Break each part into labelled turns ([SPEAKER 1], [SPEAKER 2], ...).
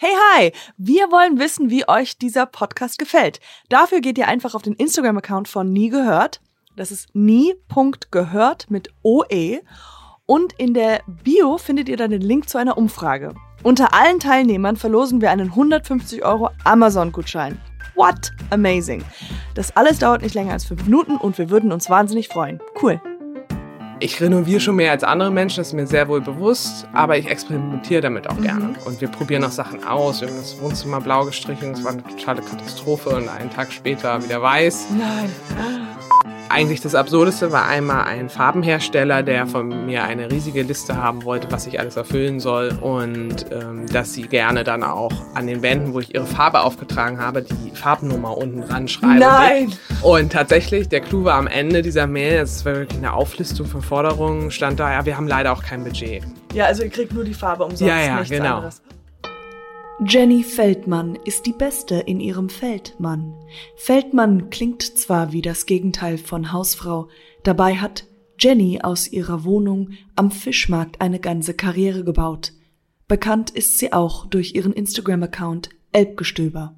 [SPEAKER 1] Hey, hi! Wir wollen wissen, wie euch dieser Podcast gefällt. Dafür geht ihr einfach auf den Instagram-Account von Nie gehört. Das ist nie.gehört mit OE. Und in der Bio findet ihr dann den Link zu einer Umfrage. Unter allen Teilnehmern verlosen wir einen 150 Euro Amazon-Gutschein. What? Amazing. Das alles dauert nicht länger als fünf Minuten und wir würden uns wahnsinnig freuen. Cool.
[SPEAKER 2] Ich renoviere schon mehr als andere Menschen, das ist mir sehr wohl bewusst, aber ich experimentiere damit auch gerne. Und wir probieren auch Sachen aus. Wir haben das Wohnzimmer blau gestrichen, das war eine totale Katastrophe und einen Tag später wieder weiß.
[SPEAKER 1] Nein.
[SPEAKER 2] Eigentlich das Absurdeste war einmal ein Farbenhersteller, der von mir eine riesige Liste haben wollte, was ich alles erfüllen soll und ähm, dass sie gerne dann auch an den Wänden, wo ich ihre Farbe aufgetragen habe, die Farbnummer unten dran schreiben.
[SPEAKER 1] Nein.
[SPEAKER 2] Und tatsächlich, der Clou war am Ende dieser Mail, das war wirklich eine Auflistung von Forderungen, stand da, ja, wir haben leider auch kein Budget.
[SPEAKER 1] Ja, also ihr kriegt nur die Farbe umsonst,
[SPEAKER 2] Ja, ja,
[SPEAKER 1] nichts
[SPEAKER 2] genau.
[SPEAKER 1] anderes. Jenny Feldmann ist die Beste in ihrem Feldmann. Feldmann klingt zwar wie das Gegenteil von Hausfrau, dabei hat Jenny aus ihrer Wohnung am Fischmarkt eine ganze Karriere gebaut. Bekannt ist sie auch durch ihren Instagram-Account Elbgestöber.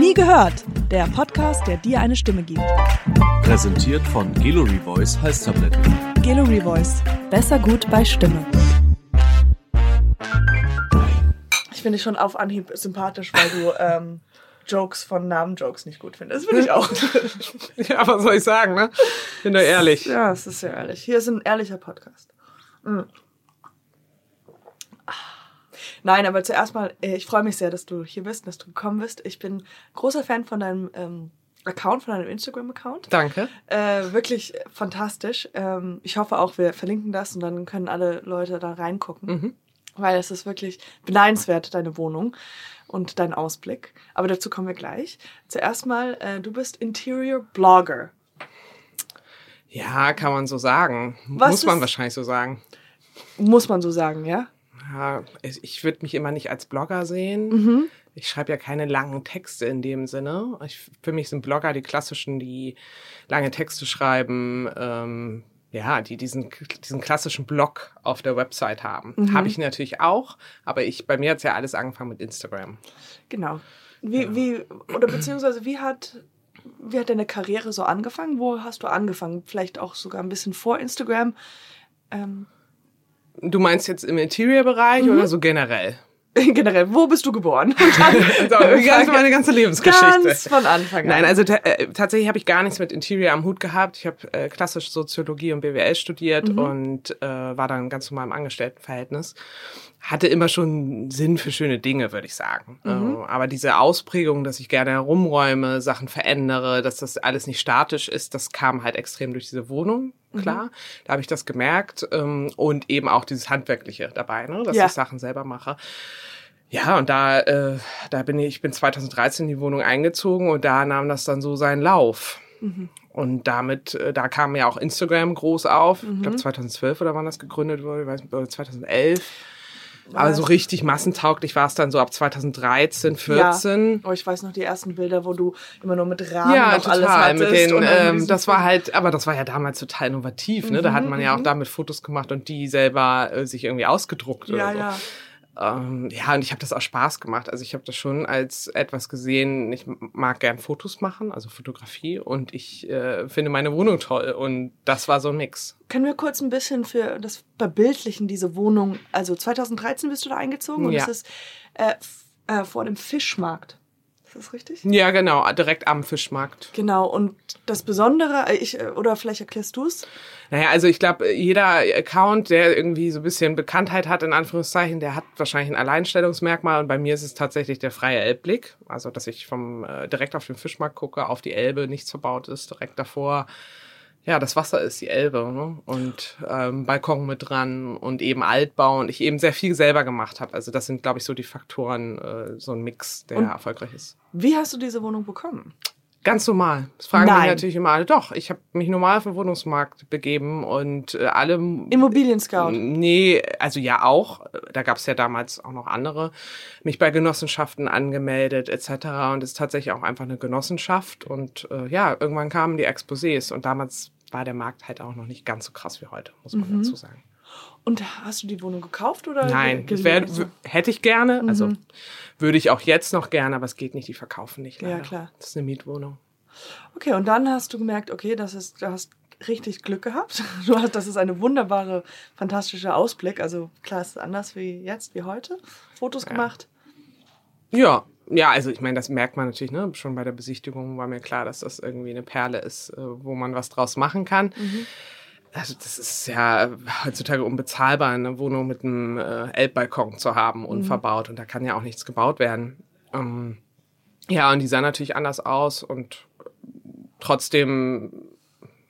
[SPEAKER 1] Nie gehört, der Podcast, der dir eine Stimme gibt.
[SPEAKER 3] Präsentiert von Gallery Voice Halstabletten.
[SPEAKER 1] Gallery Voice. Besser gut bei Stimme. Ich finde dich schon auf Anhieb sympathisch, weil du ähm, Jokes von Namen-Jokes nicht gut findest. Das finde ich auch.
[SPEAKER 2] Ja, was soll ich sagen, ne? Bin doch ehrlich.
[SPEAKER 1] ja, es ist sehr ehrlich. Hier ist ein ehrlicher Podcast. Ah. Nein, aber zuerst mal, äh, ich freue mich sehr, dass du hier bist, dass du gekommen bist. Ich bin großer Fan von deinem ähm, Account, von deinem Instagram-Account.
[SPEAKER 2] Danke.
[SPEAKER 1] Äh, wirklich fantastisch. Ähm, ich hoffe auch, wir verlinken das und dann können alle Leute da reingucken.
[SPEAKER 2] Mhm.
[SPEAKER 1] Weil es ist wirklich beneidenswert, deine Wohnung und dein Ausblick. Aber dazu kommen wir gleich. Zuerst mal, äh, du bist Interior Blogger.
[SPEAKER 2] Ja, kann man so sagen.
[SPEAKER 1] Was
[SPEAKER 2] Muss man wahrscheinlich so sagen.
[SPEAKER 1] Muss man so sagen, ja?
[SPEAKER 2] Ja, ich ich würde mich immer nicht als Blogger sehen.
[SPEAKER 1] Mhm.
[SPEAKER 2] Ich schreibe ja keine langen Texte in dem Sinne. Ich, für mich sind Blogger die klassischen, die lange Texte schreiben, ähm, ja, die diesen, diesen klassischen Blog auf der Website haben.
[SPEAKER 1] Mhm.
[SPEAKER 2] Habe ich natürlich auch, aber ich, bei mir hat's ja alles angefangen mit Instagram.
[SPEAKER 1] Genau. Wie, wie, oder beziehungsweise wie hat, wie hat deine Karriere so angefangen? Wo hast du angefangen? Vielleicht auch sogar ein bisschen vor Instagram. Ähm,
[SPEAKER 2] Du meinst jetzt im Interior-Bereich
[SPEAKER 1] Mhm.
[SPEAKER 2] oder so generell?
[SPEAKER 1] generell, wo bist du geboren?
[SPEAKER 2] Also, die ganze, meine ganze Lebensgeschichte.
[SPEAKER 1] Ganz von Anfang an.
[SPEAKER 2] Nein, also äh, tatsächlich habe ich gar nichts mit Interior am Hut gehabt. Ich habe äh, klassisch Soziologie und BWL studiert
[SPEAKER 1] Mhm.
[SPEAKER 2] und äh, war dann ganz normal im Angestelltenverhältnis. Hatte immer schon Sinn für schöne Dinge, würde ich sagen.
[SPEAKER 1] Mhm.
[SPEAKER 2] Äh, aber diese Ausprägung, dass ich gerne herumräume, Sachen verändere, dass das alles nicht statisch ist, das kam halt extrem durch diese Wohnung.
[SPEAKER 1] Mhm.
[SPEAKER 2] Klar, da habe ich das gemerkt ähm, und eben auch dieses Handwerkliche dabei, ne? dass
[SPEAKER 1] Ja.
[SPEAKER 2] ich Sachen selber mache. Ja, und da, äh, da bin ich, ich bin 2013 in die Wohnung eingezogen und da nahm das dann so seinen Lauf. Und damit, äh, da kam ja auch Instagram groß auf. Ich glaube 2012 oder wann das gegründet wurde, ich weiß nicht, oder 2011. Aber so richtig massentauglich war es dann so ab 2013, 14.
[SPEAKER 1] Oh, ich weiß noch die ersten Bilder, wo du immer nur mit Rahmen
[SPEAKER 2] Ja,
[SPEAKER 1] noch alles
[SPEAKER 2] total.
[SPEAKER 1] hattest.
[SPEAKER 2] Mit den, ähm, das war halt, aber das war ja damals total innovativ. Ne? Da hat man ja auch damit Fotos gemacht und die selber äh, sich irgendwie ausgedruckt
[SPEAKER 1] Ja,
[SPEAKER 2] oder so.
[SPEAKER 1] ja.
[SPEAKER 2] Ähm, ja, und ich habe das auch Spaß gemacht. Also ich habe das schon als etwas gesehen. Ich mag gern Fotos machen, also Fotografie, und ich äh, finde meine Wohnung toll. Und das war so ein Mix.
[SPEAKER 1] Können wir kurz ein bisschen für das Verbildlichen, diese Wohnung, also 2013 bist du da eingezogen und
[SPEAKER 2] Ja.
[SPEAKER 1] es ist äh, äh, vor dem Fischmarkt. Das richtig?
[SPEAKER 2] Ja, genau, direkt am Fischmarkt.
[SPEAKER 1] Genau, und das Besondere, äh, ich, äh, oder vielleicht erklärst du es?
[SPEAKER 2] Naja, also ich glaube, jeder Account, der irgendwie so ein bisschen Bekanntheit hat, in Anführungszeichen, der hat wahrscheinlich ein Alleinstellungsmerkmal. Und bei mir ist es tatsächlich der freie Elbblick. Also, dass ich vom äh, direkt auf den Fischmarkt gucke, auf die Elbe, nichts verbaut ist, direkt davor. Ja, das Wasser ist die Elbe ne? und ähm, Balkon mit dran und eben Altbau und ich eben sehr viel selber gemacht habe. Also das sind, glaube ich, so die Faktoren, äh, so ein Mix, der
[SPEAKER 1] Und-
[SPEAKER 2] erfolgreich ist.
[SPEAKER 1] Wie hast du diese Wohnung bekommen?
[SPEAKER 2] Ganz normal. Das fragen
[SPEAKER 1] Nein.
[SPEAKER 2] mich natürlich immer alle. Doch, ich habe mich normal auf den Wohnungsmarkt begeben und äh, alle
[SPEAKER 1] Immobilien Scout.
[SPEAKER 2] Nee, also ja auch. Da gab es ja damals auch noch andere. Mich bei Genossenschaften angemeldet etc. Und es ist tatsächlich auch einfach eine Genossenschaft. Und äh, ja, irgendwann kamen die Exposés. Und damals war der Markt halt auch noch nicht ganz so krass wie heute, muss man mhm. dazu sagen.
[SPEAKER 1] Und hast du die Wohnung gekauft oder?
[SPEAKER 2] Nein, wär, hätte ich gerne. Also mhm. Also würde ich auch jetzt noch gerne, aber es geht nicht, die verkaufen nicht. Leider. Ja, klar. Das ist eine Mietwohnung.
[SPEAKER 1] Okay, und dann hast du gemerkt, okay, das ist, du hast richtig Glück gehabt. Du hast, das ist eine wunderbare, fantastische Ausblick. Also klar, ist es anders wie jetzt, wie heute. Fotos ja. gemacht.
[SPEAKER 2] Ja, ja, also ich meine, das merkt man natürlich, ne? Schon bei der Besichtigung war mir klar, dass das irgendwie eine Perle ist, äh, wo man was draus machen kann. Mhm. Also das ist ja heutzutage unbezahlbar, eine Wohnung mit einem äh, Elbbalkon zu haben, unverbaut. Mhm. Und da kann ja auch nichts gebaut werden. Ähm, ja, und die sah natürlich anders aus und trotzdem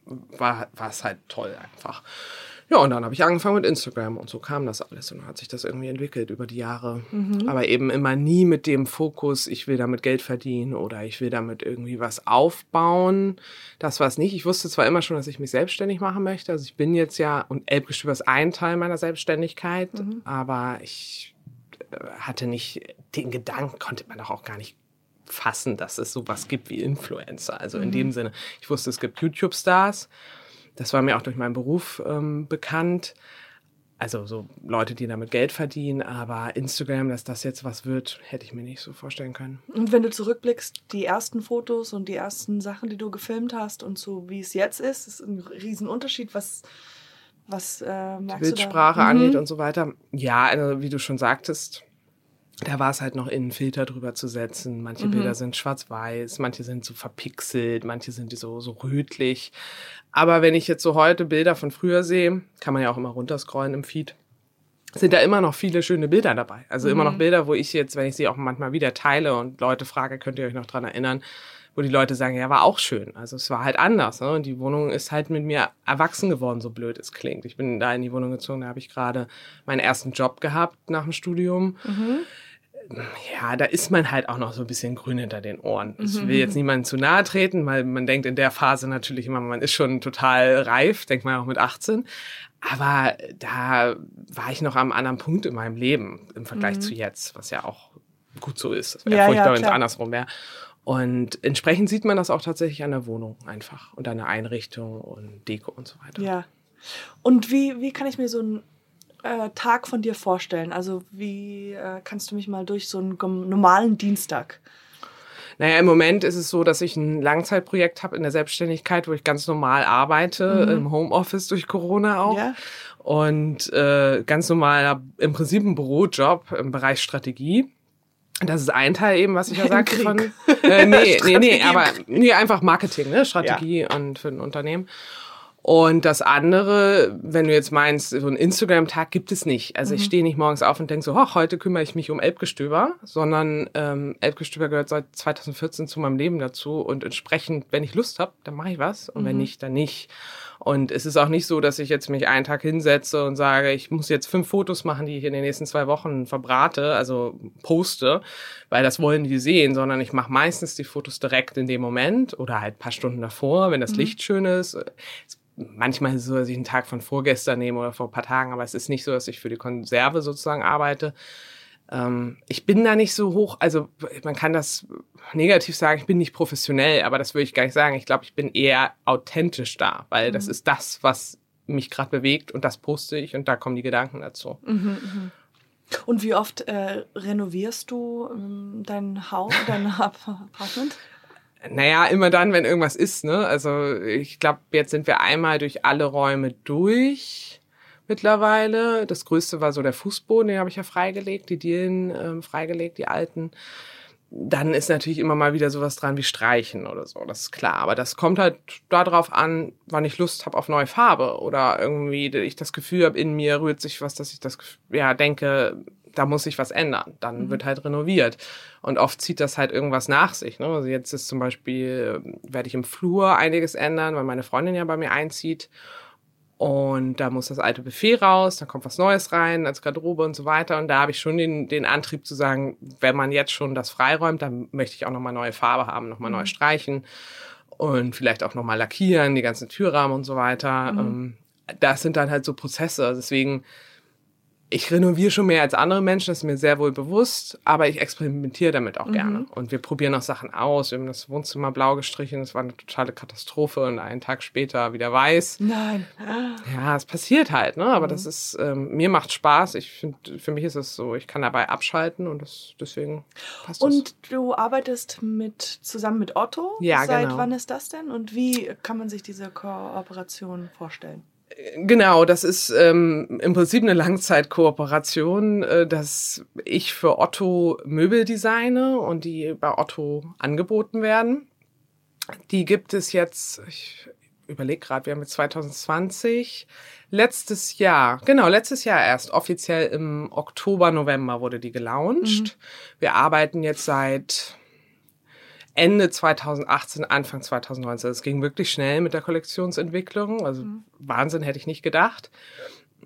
[SPEAKER 2] war, war es halt toll einfach. Ja, und dann habe ich angefangen mit Instagram und so kam das alles und hat sich das irgendwie entwickelt über die Jahre. Mhm. Aber eben immer nie mit dem Fokus, ich will damit Geld verdienen oder ich will damit irgendwie was aufbauen. Das war es nicht. Ich wusste zwar immer schon, dass ich mich selbstständig machen möchte. Also ich bin jetzt ja, und Elbgestöber ist ein Teil meiner Selbstständigkeit, mhm. aber ich äh, hatte nicht den Gedanken, konnte man doch auch gar nicht fassen, dass es sowas gibt wie Influencer. Also in mhm. dem Sinne, ich wusste, es gibt YouTube-Stars. Das war mir auch durch meinen Beruf ähm, bekannt. Also so Leute, die damit Geld verdienen, aber Instagram, dass das jetzt was wird, hätte ich mir nicht so vorstellen können.
[SPEAKER 1] Und wenn du zurückblickst, die ersten Fotos und die ersten Sachen, die du gefilmt hast und so wie es jetzt ist, ist ein Riesenunterschied. Was, was äh, merkst
[SPEAKER 2] die Bildsprache
[SPEAKER 1] da?
[SPEAKER 2] angeht mhm. und so weiter. Ja, also wie du schon sagtest, da war es halt noch in einen Filter drüber zu setzen. Manche mhm. Bilder sind schwarz-weiß, manche sind so verpixelt, manche sind so, so rötlich. Aber wenn ich jetzt so heute Bilder von früher sehe, kann man ja auch immer runterscrollen im Feed, sind da immer noch viele schöne Bilder dabei. Also mhm. immer noch mhm. Bilder, wo ich jetzt, wenn ich sie auch manchmal wieder teile und Leute frage, könnt ihr euch noch dran erinnern, wo die Leute sagen, ja, war auch schön. Also es war halt anders. Ne? Und die Wohnung ist halt mit mir erwachsen geworden, so blöd es klingt. Ich bin da in die Wohnung gezogen, da habe ich gerade meinen ersten Job gehabt nach dem Studium. Mhm ja, da ist man halt auch noch so ein bisschen grün hinter den Ohren. Ich will mhm. jetzt niemandem zu nahe treten, weil man denkt in der Phase natürlich immer, man ist schon total reif, denkt man auch mit 18. Aber da war ich noch am anderen Punkt in meinem Leben im Vergleich mhm. zu jetzt, was ja auch gut so ist. Das wäre ja, furchtbar, ja, wenn es andersrum wäre. Und entsprechend sieht man das auch tatsächlich an der Wohnung einfach und an der Einrichtung und Deko und so weiter.
[SPEAKER 1] Ja. Und wie, wie kann ich mir so ein äh, Tag von dir vorstellen? Also wie äh, kannst du mich mal durch so einen normalen Dienstag?
[SPEAKER 2] Naja, im Moment ist es so, dass ich ein Langzeitprojekt habe in der Selbstständigkeit, wo ich ganz normal arbeite, mhm. im Homeoffice durch Corona auch. Ja. Und äh, ganz normal im Prinzip ein Bürojob im Bereich Strategie. Das ist ein Teil eben, was ich ja sagte von. Äh, nee, nee, nee, aber nee, einfach Marketing, ne? Strategie ja. und für ein Unternehmen. Und das andere, wenn du jetzt meinst, so ein Instagram-Tag gibt es nicht. Also mhm. ich stehe nicht morgens auf und denke so, ach, heute kümmere ich mich um Elbgestöber, sondern ähm, Elbgestöber gehört seit 2014 zu meinem Leben dazu und entsprechend, wenn ich Lust habe, dann mache ich was und mhm. wenn nicht, dann nicht. Und es ist auch nicht so, dass ich jetzt mich einen Tag hinsetze und sage, ich muss jetzt fünf Fotos machen, die ich in den nächsten zwei Wochen verbrate, also poste, weil das wollen die sehen, sondern ich mache meistens die Fotos direkt in dem Moment oder halt paar Stunden davor, wenn das mhm. Licht schön ist. Es manchmal ist es so, dass ich einen Tag von vorgestern nehme oder vor ein paar Tagen, aber es ist nicht so, dass ich für die Konserve sozusagen arbeite. Ähm, ich bin da nicht so hoch, also man kann das negativ sagen, ich bin nicht professionell, aber das würde ich gar nicht sagen. Ich glaube, ich bin eher authentisch da, weil mhm. das ist das, was mich gerade bewegt und das poste ich und da kommen die Gedanken dazu. Mhm,
[SPEAKER 1] mh. Und wie oft äh, renovierst du ähm, dein Haus, dein Apartment?
[SPEAKER 2] Naja, immer dann, wenn irgendwas ist, ne? Also ich glaube, jetzt sind wir einmal durch alle Räume durch mittlerweile. Das größte war so der Fußboden, den habe ich ja freigelegt, die Dielen ähm, freigelegt, die alten. Dann ist natürlich immer mal wieder sowas dran wie Streichen oder so, das ist klar. Aber das kommt halt darauf an, wann ich Lust habe auf neue Farbe oder irgendwie ich das Gefühl habe, in mir rührt sich was, dass ich das ja denke, da muss sich was ändern. Dann mhm. wird halt renoviert. Und oft zieht das halt irgendwas nach sich. Ne? Also jetzt ist zum Beispiel, werde ich im Flur einiges ändern, weil meine Freundin ja bei mir einzieht. Und da muss das alte Buffet raus, da kommt was Neues rein, als Garderobe und so weiter. Und da habe ich schon den, den Antrieb zu sagen, wenn man jetzt schon das freiräumt, dann möchte ich auch nochmal neue Farbe haben, nochmal mhm. neu streichen und vielleicht auch nochmal lackieren, die ganzen Türrahmen und so weiter. Mhm. Ähm, das sind dann halt so Prozesse. Deswegen ich renoviere schon mehr als andere Menschen, das ist mir sehr wohl bewusst, aber ich experimentiere damit auch
[SPEAKER 1] Mhm.
[SPEAKER 2] gerne. Und wir probieren auch Sachen aus. Wir haben das Wohnzimmer blau gestrichen, das war eine totale Katastrophe und einen Tag später wieder weiß.
[SPEAKER 1] Nein.
[SPEAKER 2] Ja, es passiert halt, ne? Aber
[SPEAKER 1] Mhm.
[SPEAKER 2] das ist, ähm, mir macht Spaß. Ich finde, für mich ist es so, ich kann dabei abschalten und das, deswegen passt das.
[SPEAKER 1] Und du arbeitest mit zusammen mit Otto.
[SPEAKER 2] Ja,
[SPEAKER 1] Seit
[SPEAKER 2] genau.
[SPEAKER 1] wann ist das denn? Und wie kann man sich diese Kooperation vorstellen?
[SPEAKER 2] Genau, das ist ähm, im Prinzip eine Langzeitkooperation, äh, dass ich für Otto Möbel designe und die bei Otto angeboten werden. Die gibt es jetzt, ich überlege gerade, wir haben jetzt 2020, letztes Jahr, genau, letztes Jahr erst, offiziell im Oktober, November wurde die gelauncht. Wir arbeiten jetzt seit Ende 2018, Anfang 2019. Es ging wirklich schnell mit der Kollektionsentwicklung. Also Wahnsinn hätte ich nicht gedacht.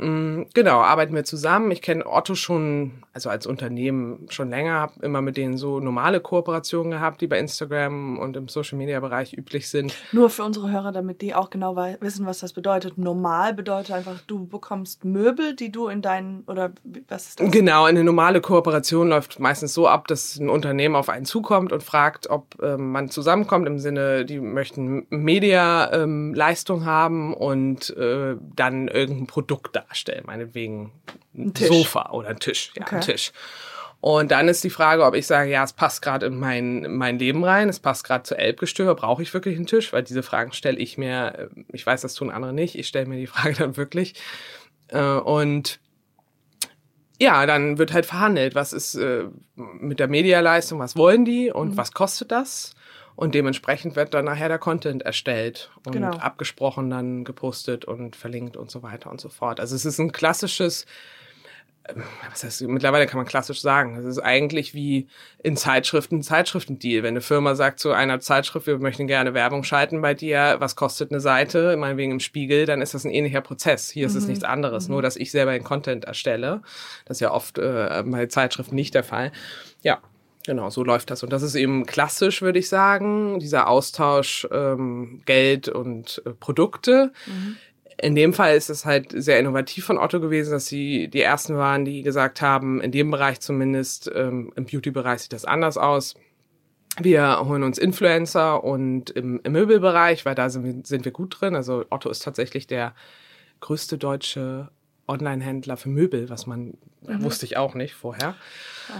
[SPEAKER 2] Mm, Genau, arbeiten wir zusammen. Ich kenne Otto schon, also als Unternehmen schon länger, habe immer mit denen so normale Kooperationen gehabt, die bei Instagram und im Social Media Bereich üblich sind.
[SPEAKER 1] Nur für unsere Hörer, damit die auch genau wissen, was das bedeutet. Normal bedeutet einfach, du bekommst Möbel, die du in deinen, oder was ist das?
[SPEAKER 2] Genau, eine normale Kooperation läuft meistens so ab, dass ein Unternehmen auf einen zukommt und fragt, ob ähm, man zusammenkommt im Sinne, die möchten Media-Leistung haben und äh, dann irgendein Produkt darstellen, meinetwegen ein
[SPEAKER 1] Tisch.
[SPEAKER 2] Sofa oder ein Tisch, ja,
[SPEAKER 1] Okay.
[SPEAKER 2] ein Tisch. Und dann ist die Frage, ob ich sage, ja, es passt gerade in mein, in mein Leben rein, es passt gerade zu Elbgestöber, brauche ich wirklich einen Tisch? Weil diese Fragen stelle ich mir, äh, ich weiß, das tun andere nicht, ich stelle mir die Frage dann wirklich. Äh, und ja, dann wird halt verhandelt, was ist äh, mit der Medialeistung, was wollen die und was kostet das? Und dementsprechend wird dann nachher der Content erstellt und
[SPEAKER 1] Genau.
[SPEAKER 2] abgesprochen, dann gepostet und verlinkt und so weiter und so fort. Also es ist ein klassisches, ähm, was heißt, mittlerweile kann man klassisch sagen, es ist eigentlich wie in Zeitschriften ein Zeitschriftendeal. Wenn eine Firma sagt zu einer Zeitschrift, wir möchten gerne Werbung schalten bei dir, was kostet eine Seite, meinetwegen im Spiegel, dann ist das ein ähnlicher Prozess. Hier ist es nichts anderes, nur dass ich selber den Content erstelle. Das ist ja oft äh, bei Zeitschriften nicht der Fall. Ja, Genau, so läuft das. Und das ist eben klassisch, würde ich sagen, dieser Austausch ähm, Geld und äh, Produkte. In dem Fall ist es halt sehr innovativ von Otto gewesen, dass sie die ersten waren, die gesagt haben, in dem Bereich zumindest, ähm, im Beauty-Bereich sieht das anders aus. Wir holen uns Influencer und im, im Möbelbereich, weil da sind wir, sind wir gut drin. Also Otto ist tatsächlich der größte deutsche Online-Händler für Möbel, was man wusste ich auch nicht vorher.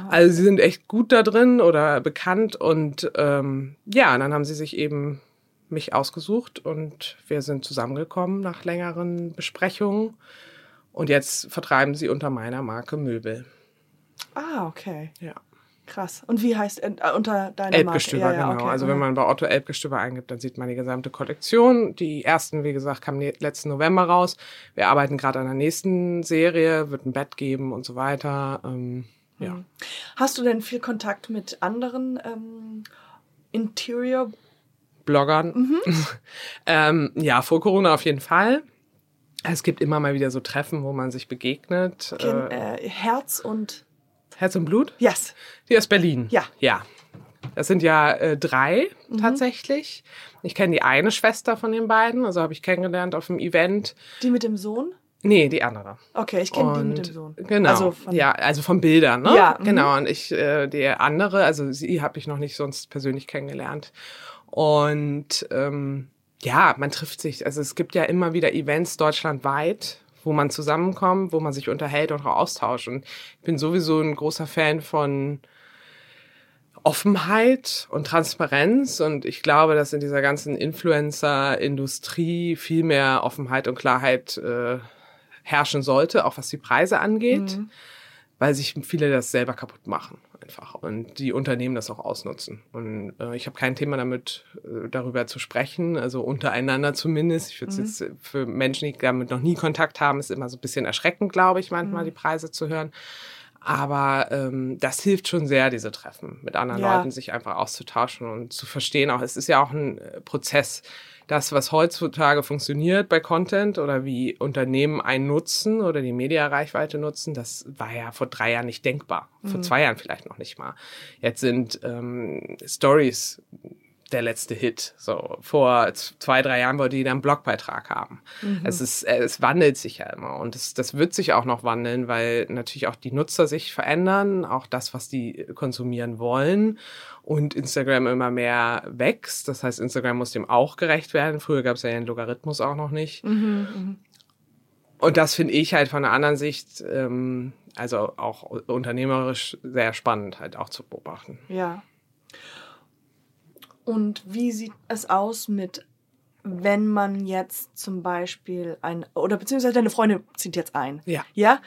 [SPEAKER 2] Also sie sind echt gut da drin oder bekannt und ähm, ja, dann haben sie sich eben mich ausgesucht und wir sind zusammengekommen nach längeren Besprechungen und jetzt vertreiben sie unter meiner Marke Möbel.
[SPEAKER 1] Ah, okay.
[SPEAKER 2] Ja.
[SPEAKER 1] Krass. Und wie heißt äh, unter deiner
[SPEAKER 2] Elbgestöber,
[SPEAKER 1] Marke? Ja, ja,
[SPEAKER 2] genau.
[SPEAKER 1] okay.
[SPEAKER 2] Also
[SPEAKER 1] Mhm.
[SPEAKER 2] wenn man bei Otto Elbgestöber eingibt, dann sieht man die gesamte Kollektion. Die ersten, wie gesagt, kamen le- letzten November raus. Wir arbeiten gerade an der nächsten Serie, wird ein Bett geben und so weiter. Ähm, ja.
[SPEAKER 1] Hast du denn viel Kontakt mit anderen ähm, Interior?
[SPEAKER 2] Bloggern.
[SPEAKER 1] Mhm.
[SPEAKER 2] ähm, ja, vor Corona auf jeden Fall. Es gibt immer mal wieder so Treffen, wo man sich begegnet.
[SPEAKER 1] Ken,
[SPEAKER 2] Äh,
[SPEAKER 1] äh, Herz und
[SPEAKER 2] Herz und Blut?
[SPEAKER 1] Yes.
[SPEAKER 2] Die aus Berlin.
[SPEAKER 1] Ja.
[SPEAKER 2] Ja. Das sind ja äh, drei
[SPEAKER 1] Mhm.
[SPEAKER 2] tatsächlich. Ich kenne die eine Schwester von den beiden, also habe ich kennengelernt auf dem Event.
[SPEAKER 1] Die mit dem Sohn?
[SPEAKER 2] Nee, die andere.
[SPEAKER 1] Okay, ich kenne die mit dem Sohn.
[SPEAKER 2] Genau.
[SPEAKER 1] Also von,
[SPEAKER 2] ja, also von Bildern, ne?
[SPEAKER 1] Ja, mhm.
[SPEAKER 2] Genau. Und ich, äh, der andere, also sie habe ich noch nicht sonst persönlich kennengelernt. Und ähm, ja, man trifft sich. Also es gibt ja immer wieder Events deutschlandweit, wo man zusammenkommt, wo man sich unterhält und auch austauscht. Und ich bin sowieso ein großer Fan von Offenheit und Transparenz. Und ich glaube, dass in dieser ganzen Influencer-Industrie viel mehr Offenheit und Klarheit äh, herrschen sollte, auch was die Preise angeht, weil sich viele das selber kaputt machen einfach und die Unternehmen das auch ausnutzen. Und äh, ich habe kein Thema damit, äh, darüber zu sprechen, also untereinander zumindest. Ich würde es jetzt äh, für Menschen, die damit noch nie Kontakt haben, ist immer so ein bisschen erschreckend, glaube ich, manchmal die Preise zu hören. Aber ähm, das hilft schon sehr, diese Treffen mit anderen
[SPEAKER 1] Ja.
[SPEAKER 2] Leuten, sich einfach auszutauschen und zu verstehen. Auch es ist ja auch ein äh, Prozess, das, was heutzutage funktioniert bei Content oder wie Unternehmen einen nutzen oder die Mediareichweite nutzen, das war ja vor drei Jahren nicht denkbar. Vor zwei Jahren vielleicht noch nicht mal. Jetzt sind ähm, Stories der letzte Hit. So vor zwei, drei Jahren wollte jeder einen Blogbeitrag haben. Mhm. Es ist, es wandelt sich ja immer und es, das wird sich auch noch wandeln, weil natürlich auch die Nutzer sich verändern, auch das, was die konsumieren wollen und Instagram immer mehr wächst. Das heißt, Instagram muss dem auch gerecht werden. Früher gab es ja den Logarithmus auch noch nicht. Mhm, mh. Und das finde ich halt von einer anderen Sicht, ähm, also auch unternehmerisch sehr spannend halt auch zu beobachten.
[SPEAKER 1] Ja. Und wie sieht es aus mit, wenn man jetzt zum Beispiel ein, oder beziehungsweise deine Freundin zieht jetzt ein.
[SPEAKER 2] Ja.
[SPEAKER 1] Ja?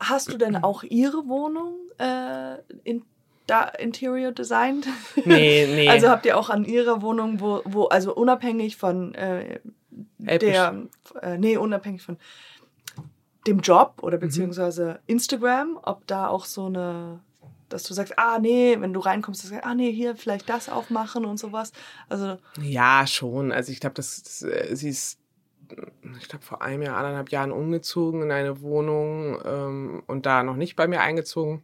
[SPEAKER 1] Hast du denn auch ihre Wohnung äh, in, da Interior Design?
[SPEAKER 2] Nee, nee.
[SPEAKER 1] Also habt ihr auch an ihrer Wohnung, wo, wo also unabhängig von äh, der, äh, nee, unabhängig von dem Job oder mhm. beziehungsweise mhm. Instagram, ob da auch so eine, dass du sagst, ah nee, wenn du reinkommst, sagst, ah nee, hier vielleicht das aufmachen und sowas. Also
[SPEAKER 2] ja, schon. Also ich glaube, das, das, äh, sie ist ich glaube, vor einem Jahr, anderthalb Jahren umgezogen in eine Wohnung ähm, und da noch nicht bei mir eingezogen.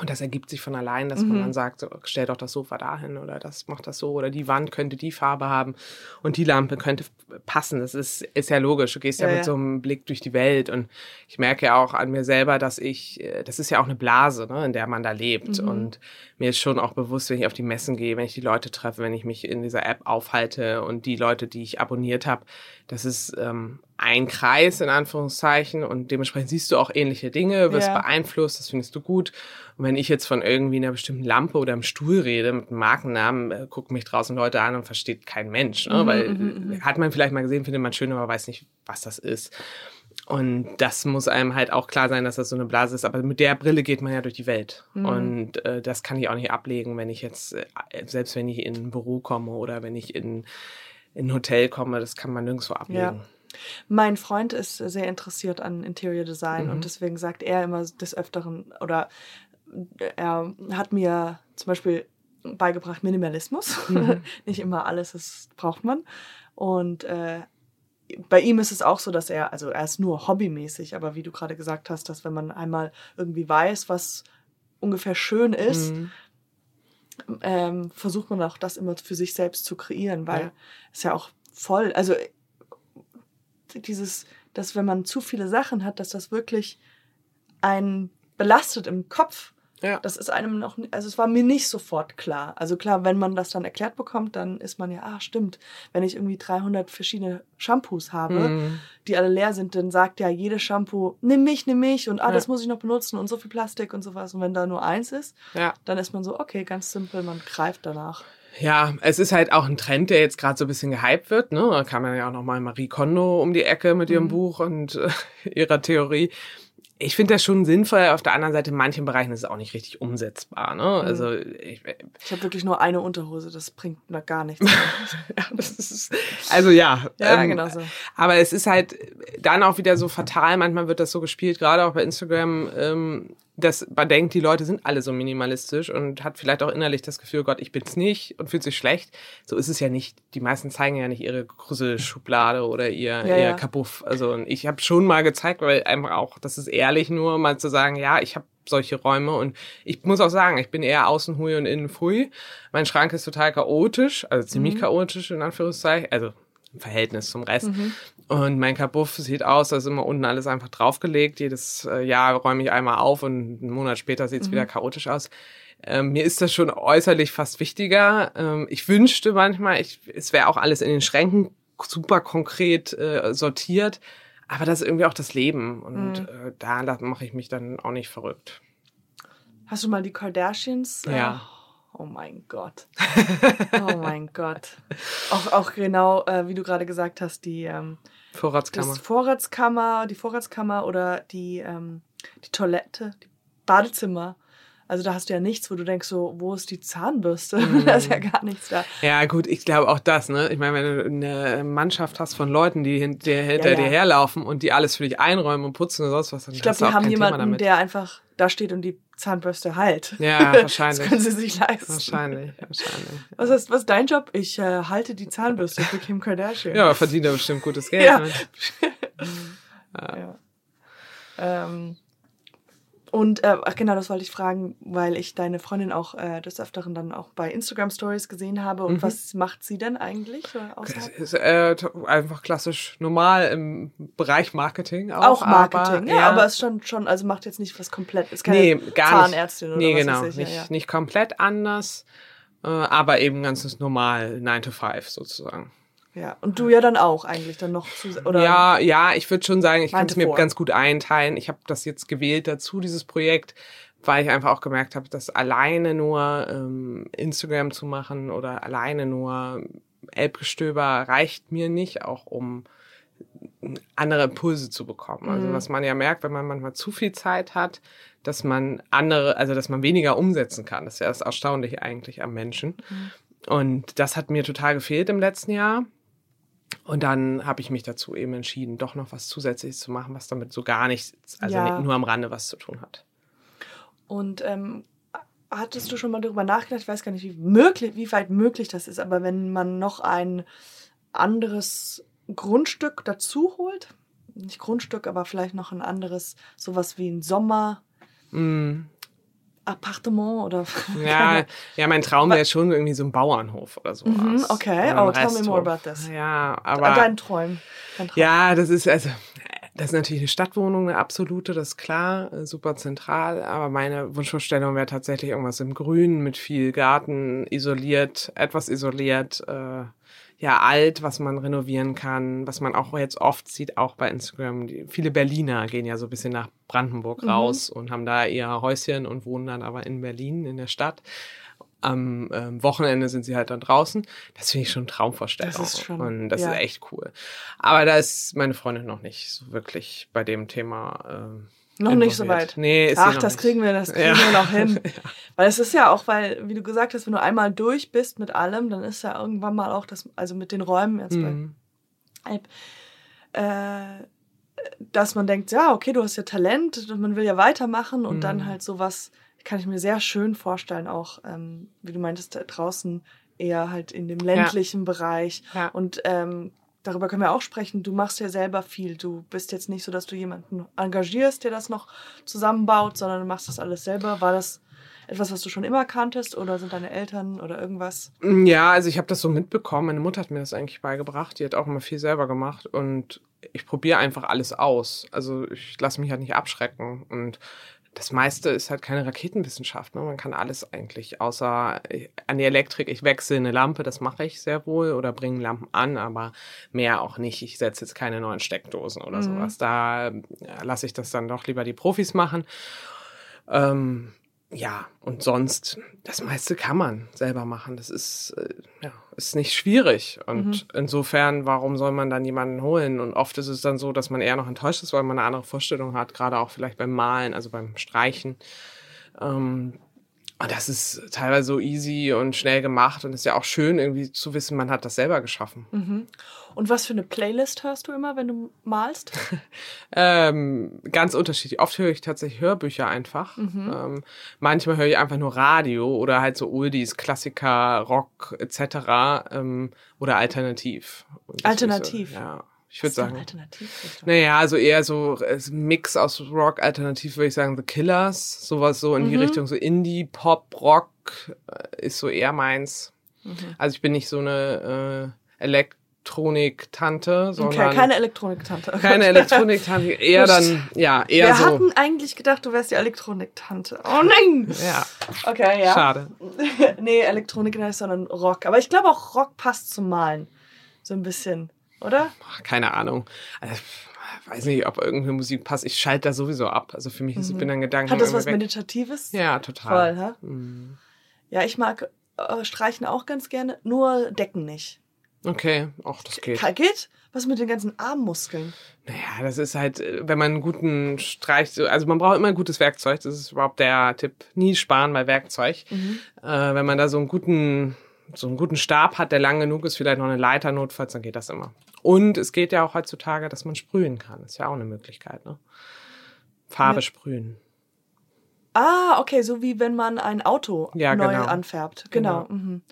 [SPEAKER 2] Und das ergibt sich von allein, dass mhm. man dann sagt, so, stell doch das Sofa dahin oder das macht das so oder die Wand könnte die Farbe haben und die Lampe könnte passen. Das ist, ist ja logisch. Du gehst ja, ja mit ja. so einem Blick durch die Welt und ich merke ja auch an mir selber, dass ich, äh, das ist ja auch eine Blase, ne, in der man da lebt. Mhm. Und mir ist schon auch bewusst, wenn ich auf die Messen gehe, wenn ich die Leute treffe, wenn ich mich in dieser App aufhalte und die Leute, die ich abonniert habe, das ist ähm, ein Kreis in Anführungszeichen und dementsprechend siehst du auch ähnliche Dinge, wirst ja. beeinflusst, das findest du gut. Und wenn ich jetzt von irgendwie einer bestimmten Lampe oder einem Stuhl rede mit einem Markennamen, äh, gucken mich draußen Leute an und versteht kein Mensch, ne? Mhm, weil mhm, mhm. hat man vielleicht mal gesehen, findet man schön, aber weiß nicht, was das ist. Und das muss einem halt auch klar sein, dass das so eine Blase ist. Aber mit der Brille geht man ja durch die Welt. Mhm. Und äh, das kann ich auch nicht ablegen, wenn ich jetzt, äh, selbst wenn ich in ein Büro komme oder wenn ich in, in ein Hotel komme, das kann man nirgendwo ablegen. Ja.
[SPEAKER 1] Mein Freund ist sehr interessiert an Interior Design mhm. und deswegen sagt er immer des Öfteren oder er hat mir zum Beispiel beigebracht Minimalismus. Mhm. Nicht immer alles das braucht man. Und äh, bei ihm ist es auch so, dass er, also er ist nur hobbymäßig, aber wie du gerade gesagt hast, dass wenn man einmal irgendwie weiß, was ungefähr schön ist, mhm. ähm, versucht man auch das immer für sich selbst zu kreieren, weil ja. es ja auch voll, also dieses, dass wenn man zu viele Sachen hat, dass das wirklich einen belastet im Kopf. Ja. Das ist einem noch, also es war mir nicht sofort klar. Also klar, wenn man das dann erklärt bekommt, dann ist man ja, ah, stimmt. Wenn ich irgendwie 300 verschiedene Shampoos habe, mhm. die alle leer sind, dann sagt ja jedes Shampoo, nimm mich, nimm mich und ah, ja. das muss ich noch benutzen und so viel Plastik und sowas. Und wenn da nur eins ist, ja. dann ist man so, okay, ganz simpel, man greift danach.
[SPEAKER 2] Ja, es ist halt auch ein Trend, der jetzt gerade so ein bisschen gehypt wird. Ne? Da kam ja auch noch mal Marie Kondo um die Ecke mit ihrem mhm. Buch und äh, ihrer Theorie ich finde das schon sinnvoll. Auf der anderen Seite, in manchen Bereichen ist es auch nicht richtig umsetzbar. Ne? Mhm. Also ich,
[SPEAKER 1] ich habe wirklich nur eine Unterhose, das bringt mir gar nichts.
[SPEAKER 2] ja, ist, also ja.
[SPEAKER 1] Ja, ähm, genau so.
[SPEAKER 2] Aber es ist halt dann auch wieder so fatal. Manchmal wird das so gespielt, gerade auch bei Instagram. Ähm, dass man denkt, die Leute sind alle so minimalistisch und hat vielleicht auch innerlich das Gefühl, Gott, ich bin's nicht und fühlt sich schlecht. So ist es ja nicht. Die meisten zeigen ja nicht ihre Gruselschublade oder ihr, ja, ihr ja. Kabuff. Also ich habe schon mal gezeigt, weil einfach auch, das ist ehrlich nur, mal zu sagen, ja, ich habe solche Räume und ich muss auch sagen, ich bin eher außen hui und innen fui. Mein Schrank ist total chaotisch, also ziemlich mhm. chaotisch in Anführungszeichen, also im Verhältnis zum Rest. Mhm. Und mein Kabuff sieht aus, als immer unten alles einfach draufgelegt. Jedes äh, Jahr räume ich einmal auf und einen Monat später sieht es mhm. wieder chaotisch aus. Ähm, mir ist das schon äußerlich fast wichtiger. Ähm, ich wünschte manchmal, ich, es wäre auch alles in den Schränken super konkret äh, sortiert. Aber das ist irgendwie auch das Leben. Und mhm. äh, da mache ich mich dann auch nicht verrückt.
[SPEAKER 1] Hast du mal die Kardashians?
[SPEAKER 2] Ja.
[SPEAKER 1] Oh Oh mein Gott. Oh mein Gott. Auch, auch genau, äh, wie du gerade gesagt hast, die ähm,
[SPEAKER 2] Vorratskammer.
[SPEAKER 1] Vorratskammer, die Vorratskammer oder die, ähm, die Toilette, die Badezimmer. Also da hast du ja nichts, wo du denkst, so, wo ist die Zahnbürste? Mm. da ist ja gar nichts da.
[SPEAKER 2] Ja, gut, ich glaube auch das, ne? Ich meine, wenn du eine Mannschaft hast von Leuten, die hinter, hinter ja, ja. dir herlaufen und die alles für dich einräumen und putzen und sonst was, dann
[SPEAKER 1] Ich glaube, die haben jemanden, der einfach da steht und die Zahnbürste halt.
[SPEAKER 2] Ja, wahrscheinlich.
[SPEAKER 1] das können sie sich leisten.
[SPEAKER 2] Wahrscheinlich, wahrscheinlich.
[SPEAKER 1] Was ist, was ist dein Job? Ich äh, halte die Zahnbürste für Kim Kardashian.
[SPEAKER 2] Ja, aber verdient er bestimmt gutes Geld. Ja.
[SPEAKER 1] ja. ja. Ähm, Und äh, ach genau, das wollte ich fragen, weil ich deine Freundin auch äh, des Öfteren dann auch bei Instagram Stories gesehen habe. Und
[SPEAKER 2] Mhm.
[SPEAKER 1] was macht sie denn eigentlich? Äh, außerhalb?
[SPEAKER 2] ist äh, einfach klassisch normal im Bereich Marketing auch.
[SPEAKER 1] Auch Marketing,
[SPEAKER 2] aber,
[SPEAKER 1] ja, aber es ist schon, schon, also macht jetzt nicht was komplett, ist keine
[SPEAKER 2] nee, gar
[SPEAKER 1] Zahnärztin
[SPEAKER 2] nicht.
[SPEAKER 1] oder
[SPEAKER 2] nee,
[SPEAKER 1] was
[SPEAKER 2] genau,
[SPEAKER 1] weiß ich,
[SPEAKER 2] nicht,
[SPEAKER 1] ja, ja.
[SPEAKER 2] nicht komplett anders, äh, aber eben ganz normal 9 to 5 sozusagen.
[SPEAKER 1] Ja, und du ja dann auch eigentlich dann noch zu, oder?
[SPEAKER 2] ja, ja, ich würde schon sagen, ich kann es mir
[SPEAKER 1] vor.
[SPEAKER 2] ganz gut einteilen. Ich habe das jetzt gewählt dazu, dieses Projekt, weil ich einfach auch gemerkt habe, dass alleine nur ähm, Instagram zu machen oder alleine nur Elbgestöber reicht mir nicht, auch um andere Impulse zu bekommen. Also
[SPEAKER 1] Mhm.
[SPEAKER 2] was man ja merkt, wenn man manchmal zu viel Zeit hat, dass man andere, also dass man weniger umsetzen kann. Das ist ja das Erstaunliche eigentlich am Menschen.
[SPEAKER 1] Mhm.
[SPEAKER 2] Und das hat mir total gefehlt im letzten Jahr. Und dann habe ich mich dazu eben entschieden, doch noch was Zusätzliches zu machen, was damit so gar nichts, also
[SPEAKER 1] Ja.
[SPEAKER 2] nicht nur am Rande was zu tun hat.
[SPEAKER 1] Und ähm, hattest du schon mal darüber nachgedacht? Ich weiß gar nicht, wie, möglich, wie weit möglich das ist, aber wenn man noch ein anderes Grundstück dazu holt, nicht Grundstück, aber vielleicht noch ein anderes, sowas wie ein Sommerappartement
[SPEAKER 2] Mm,
[SPEAKER 1] oder.
[SPEAKER 2] ja, ja, mein Traum wäre schon irgendwie so ein Bauernhof oder sowas.
[SPEAKER 1] Mhm, okay. Oh, tell me more about this.
[SPEAKER 2] Ja, aber
[SPEAKER 1] Dein Träum. Dein Traum.
[SPEAKER 2] Ja, das ist also, das ist natürlich eine Stadtwohnung, eine absolute, das ist klar, äh, super zentral. Aber meine Wunschvorstellung wäre tatsächlich irgendwas im Grünen mit viel Garten, isoliert, etwas isoliert, äh, ja, alt, was man renovieren kann, was man auch jetzt oft sieht, auch bei Instagram. Die, viele Berliner gehen ja so ein bisschen nach Brandenburg
[SPEAKER 1] Mhm.
[SPEAKER 2] raus und haben da ihr Häuschen und wohnen dann aber in Berlin, in der Stadt. Am ähm, Wochenende sind sie halt dann draußen. Das finde ich schon Traumvorstellung.
[SPEAKER 1] Das ist schon-
[SPEAKER 2] und das
[SPEAKER 1] ja.
[SPEAKER 2] ist echt cool. Aber da ist meine Freundin noch nicht so wirklich bei dem Thema. Ähm,
[SPEAKER 1] Noch nicht so weit.
[SPEAKER 2] Nee, ist
[SPEAKER 1] Ach, das
[SPEAKER 2] nicht.
[SPEAKER 1] kriegen wir, das kriegen
[SPEAKER 2] Ja.
[SPEAKER 1] wir noch hin. Weil es ist ja auch, weil, wie du gesagt hast, wenn du einmal durch bist mit allem, dann ist ja irgendwann mal auch das, also mit den Räumen jetzt
[SPEAKER 2] Mhm.
[SPEAKER 1] bei Alp, äh, dass man denkt, ja, okay, du hast ja Talent und man will ja weitermachen und dann
[SPEAKER 2] Mhm.
[SPEAKER 1] halt sowas, kann ich mir sehr schön vorstellen, auch, ähm, wie du meintest, da draußen eher halt in dem ländlichen Bereich.
[SPEAKER 2] Ja.
[SPEAKER 1] Und ähm, darüber können wir auch sprechen. Du machst ja selber viel. Du bist jetzt nicht so, dass du jemanden engagierst, der das noch zusammenbaut, sondern du machst das alles selber. War das etwas, was du schon immer kanntest oder sind deine Eltern oder irgendwas?
[SPEAKER 2] Ja, also ich habe das so mitbekommen. Meine Mutter hat mir das eigentlich beigebracht. Die hat auch immer viel selber gemacht und ich probiere einfach alles aus. Also ich lasse mich halt nicht abschrecken und das meiste ist halt keine Raketenwissenschaft. Ne? Man kann alles eigentlich, außer äh, an die Elektrik. Ich wechsle eine Lampe, das mache ich sehr wohl oder bringe Lampen an, aber mehr auch nicht. Ich setze jetzt keine neuen Steckdosen oder
[SPEAKER 1] Mhm.
[SPEAKER 2] sowas. Da äh, lasse ich das dann doch lieber die Profis machen. Ähm, ja, und sonst, das meiste kann man selber machen. Das ist, äh, ja, ist nicht schwierig. Und insofern, warum soll man dann jemanden holen? Und oft ist es dann so, dass man eher noch enttäuscht ist, weil man eine andere Vorstellung hat, gerade auch vielleicht beim Malen, also beim Streichen. Ähm, und das ist teilweise so easy und schnell gemacht und ist ja auch schön, irgendwie zu wissen, man hat das selber geschaffen.
[SPEAKER 1] Mhm. Und was für eine Playlist hörst du immer, wenn du malst?
[SPEAKER 2] Ähm, ganz unterschiedlich. Oft höre ich tatsächlich Hörbücher einfach.
[SPEAKER 1] Mhm.
[SPEAKER 2] Ähm, manchmal höre ich einfach nur Radio oder halt so Oldies, Klassiker, Rock etc. Ähm, oder alternativ. Und
[SPEAKER 1] Alternativ?
[SPEAKER 2] So- ja, ich würde sagen.
[SPEAKER 1] Alternativrichtung?
[SPEAKER 2] Naja, also eher so ein Mix aus Rock, alternativ würde ich sagen The Killers, sowas so in die
[SPEAKER 1] Mhm.
[SPEAKER 2] Richtung so Indie, Pop, Rock äh, ist so eher meins.
[SPEAKER 1] Mhm.
[SPEAKER 2] Also ich bin nicht so eine äh, Elektronik-Tante, sondern
[SPEAKER 1] Okay, keine Elektronik-Tante.
[SPEAKER 2] keine Elektronik-Tante, eher dann, ja, eher
[SPEAKER 1] Wir
[SPEAKER 2] so.
[SPEAKER 1] hatten eigentlich gedacht, du wärst die Elektronik-Tante. Oh nein!
[SPEAKER 2] Ja,
[SPEAKER 1] Okay, ja.
[SPEAKER 2] schade.
[SPEAKER 1] nee, Elektronik nicht, sondern Rock. Aber ich glaube auch Rock passt zum Malen. So ein bisschen, oder?
[SPEAKER 2] Keine Ahnung. Also, ich weiß nicht, ob irgendeine Musik passt. Ich schalte da sowieso ab. Also für mich ist,
[SPEAKER 1] Mhm.
[SPEAKER 2] bin dann Gedanken.
[SPEAKER 1] Hat das was
[SPEAKER 2] weg.
[SPEAKER 1] Meditatives?
[SPEAKER 2] Ja, total.
[SPEAKER 1] Voll?
[SPEAKER 2] Mhm.
[SPEAKER 1] Ja, ich mag äh, Streichen auch ganz gerne, nur Decken nicht.
[SPEAKER 2] Okay, auch das geht.
[SPEAKER 1] Geht? Was mit den ganzen Armmuskeln?
[SPEAKER 2] Naja, das ist halt, äh, wenn man einen guten Streich, also man braucht immer ein gutes Werkzeug. Das ist überhaupt der Tipp. Nie sparen bei Werkzeug.
[SPEAKER 1] Mhm.
[SPEAKER 2] Äh, wenn man da so einen guten, so einen guten Stab hat, der lang genug ist, vielleicht noch eine Leiter notfalls, dann geht das immer. Und es geht ja auch heutzutage, dass man sprühen kann. Ist ja auch eine Möglichkeit, ne? Farbe
[SPEAKER 1] Ja.
[SPEAKER 2] sprühen.
[SPEAKER 1] Ah, okay, so wie wenn man ein Auto
[SPEAKER 2] Ja,
[SPEAKER 1] neu
[SPEAKER 2] genau.
[SPEAKER 1] anfärbt. Genau.
[SPEAKER 2] Genau.
[SPEAKER 1] Mhm.